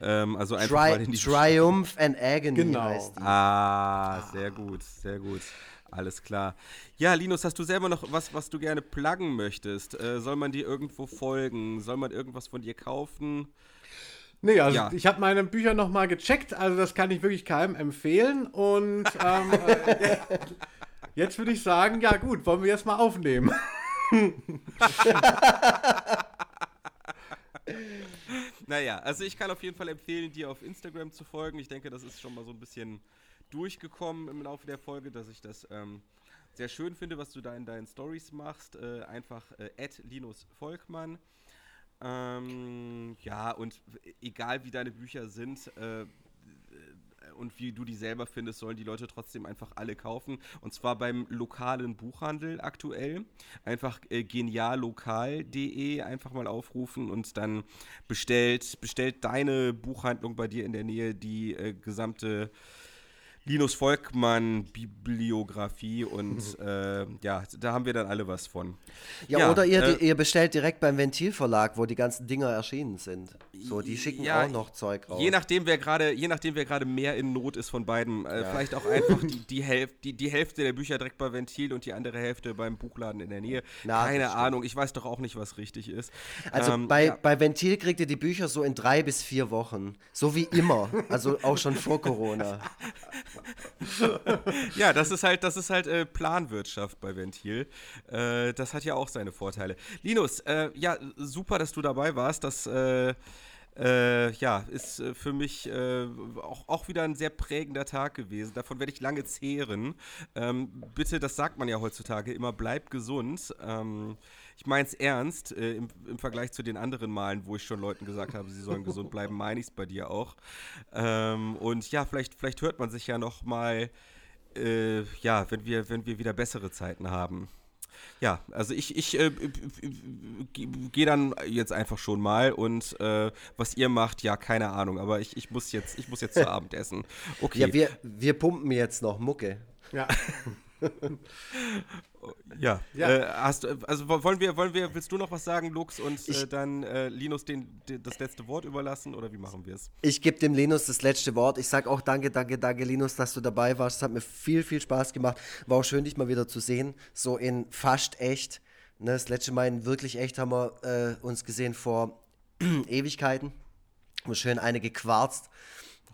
Ähm, also einfach Tri mal in die Triumph and Agony Genau. heißt die. Ah, sehr gut, sehr gut. Alles klar. Ja, Linus, hast du selber noch was, was du gerne pluggen möchtest? Äh, soll man dir irgendwo folgen? Soll man irgendwas von dir kaufen? Nee, also Ja. ich habe meine Bücher nochmal gecheckt, also das kann ich wirklich keinem empfehlen. Und ähm, äh, jetzt würde ich sagen, ja gut, wollen wir jetzt mal aufnehmen. Naja, also ich kann auf jeden Fall empfehlen, dir auf Instagram zu folgen. Ich denke, das ist schon mal so ein bisschen durchgekommen im Laufe der Folge, dass ich das ähm, sehr schön finde, was du da in deinen Stories machst. Äh, einfach äh, Linus Volkmann. Ähm, ja, und egal wie deine Bücher sind, äh, und wie du die selber findest, sollen die Leute trotzdem einfach alle kaufen. Und zwar beim lokalen Buchhandel aktuell. Einfach äh, geniallokal.de einfach mal aufrufen und dann bestellt, bestellt deine Buchhandlung bei dir in der Nähe die äh, gesamte Linus Volkmann Bibliografie und äh, ja, da haben wir dann alle was von. Ja, Ja, oder ihr, äh, ihr bestellt direkt beim Ventilverlag, wo die ganzen Dinger erschienen sind. So, die schicken Ja, auch noch Zeug raus. Je nachdem, wer gerade, je nachdem, wer gerade mehr in Not ist von beiden, äh, vielleicht auch einfach die, die, Hälf die, die Hälfte der Bücher direkt bei Ventil und die andere Hälfte beim Buchladen in der Nähe. Na, Keine. Ahnung, ich weiß doch auch nicht, was richtig ist. Also Ähm, bei, ja. bei Ventil kriegt ihr die Bücher so in drei bis vier Wochen. So wie immer. Also auch schon vor Corona. Ja, das ist halt, das ist halt äh, Planwirtschaft bei Ventil. Äh, das hat ja auch seine Vorteile. Linus, äh, ja, super, dass du dabei warst. Das äh, äh, ja, ist äh, für mich auch, auch wieder ein sehr prägender Tag gewesen. Davon werde ich lange zehren. Ähm, bitte, das sagt man ja heutzutage immer, bleib gesund. Ähm, ich meine es ernst, äh, im, im Vergleich zu den anderen Malen, wo ich schon Leuten gesagt habe, sie sollen gesund bleiben, meine ich es bei dir auch. Ähm, und ja, vielleicht, vielleicht hört man sich ja noch mal äh, ja, wenn wir, wenn wir wieder bessere Zeiten haben. Ja, also ich, ich äh, gehe dann jetzt einfach schon mal und äh, was ihr macht, ja, keine Ahnung, aber ich, ich muss jetzt, ich muss jetzt zu Abend essen. Okay. Ja, wir, wir pumpen jetzt noch Mucke. Ja. ja. Ja. Äh, hast, du- also wo- wollen wir, wollen wir, willst du noch was sagen, Lux, und äh, Ich- dann äh, Linus den, den, das letzte Wort überlassen oder wie machen wir es? Ich gebe dem Linus das letzte Wort. Ich sage auch danke, danke, danke, Linus, dass du dabei warst. Es hat mir viel, viel Spaß gemacht. War auch schön, dich mal wieder zu sehen. So in fast echt. Ne, das letzte Mal in wirklich echt haben wir äh, uns gesehen vor Ewigkeiten. Haben schön eine gequarzt.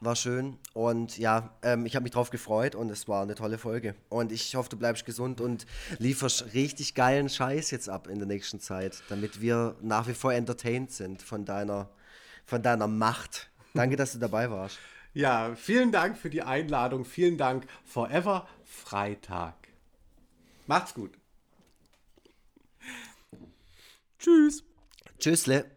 War schön. Und ja, ähm, ich habe mich drauf gefreut und es war eine tolle Folge. Und ich hoffe, du bleibst gesund und lieferst richtig geilen Scheiß jetzt ab in der nächsten Zeit, damit wir nach wie vor entertained sind von deiner, von deiner Macht. Danke, dass du dabei warst. ja, vielen Dank für die Einladung. Vielen Dank. Forever Freitag. Macht's gut. Tschüss. Tschüssle.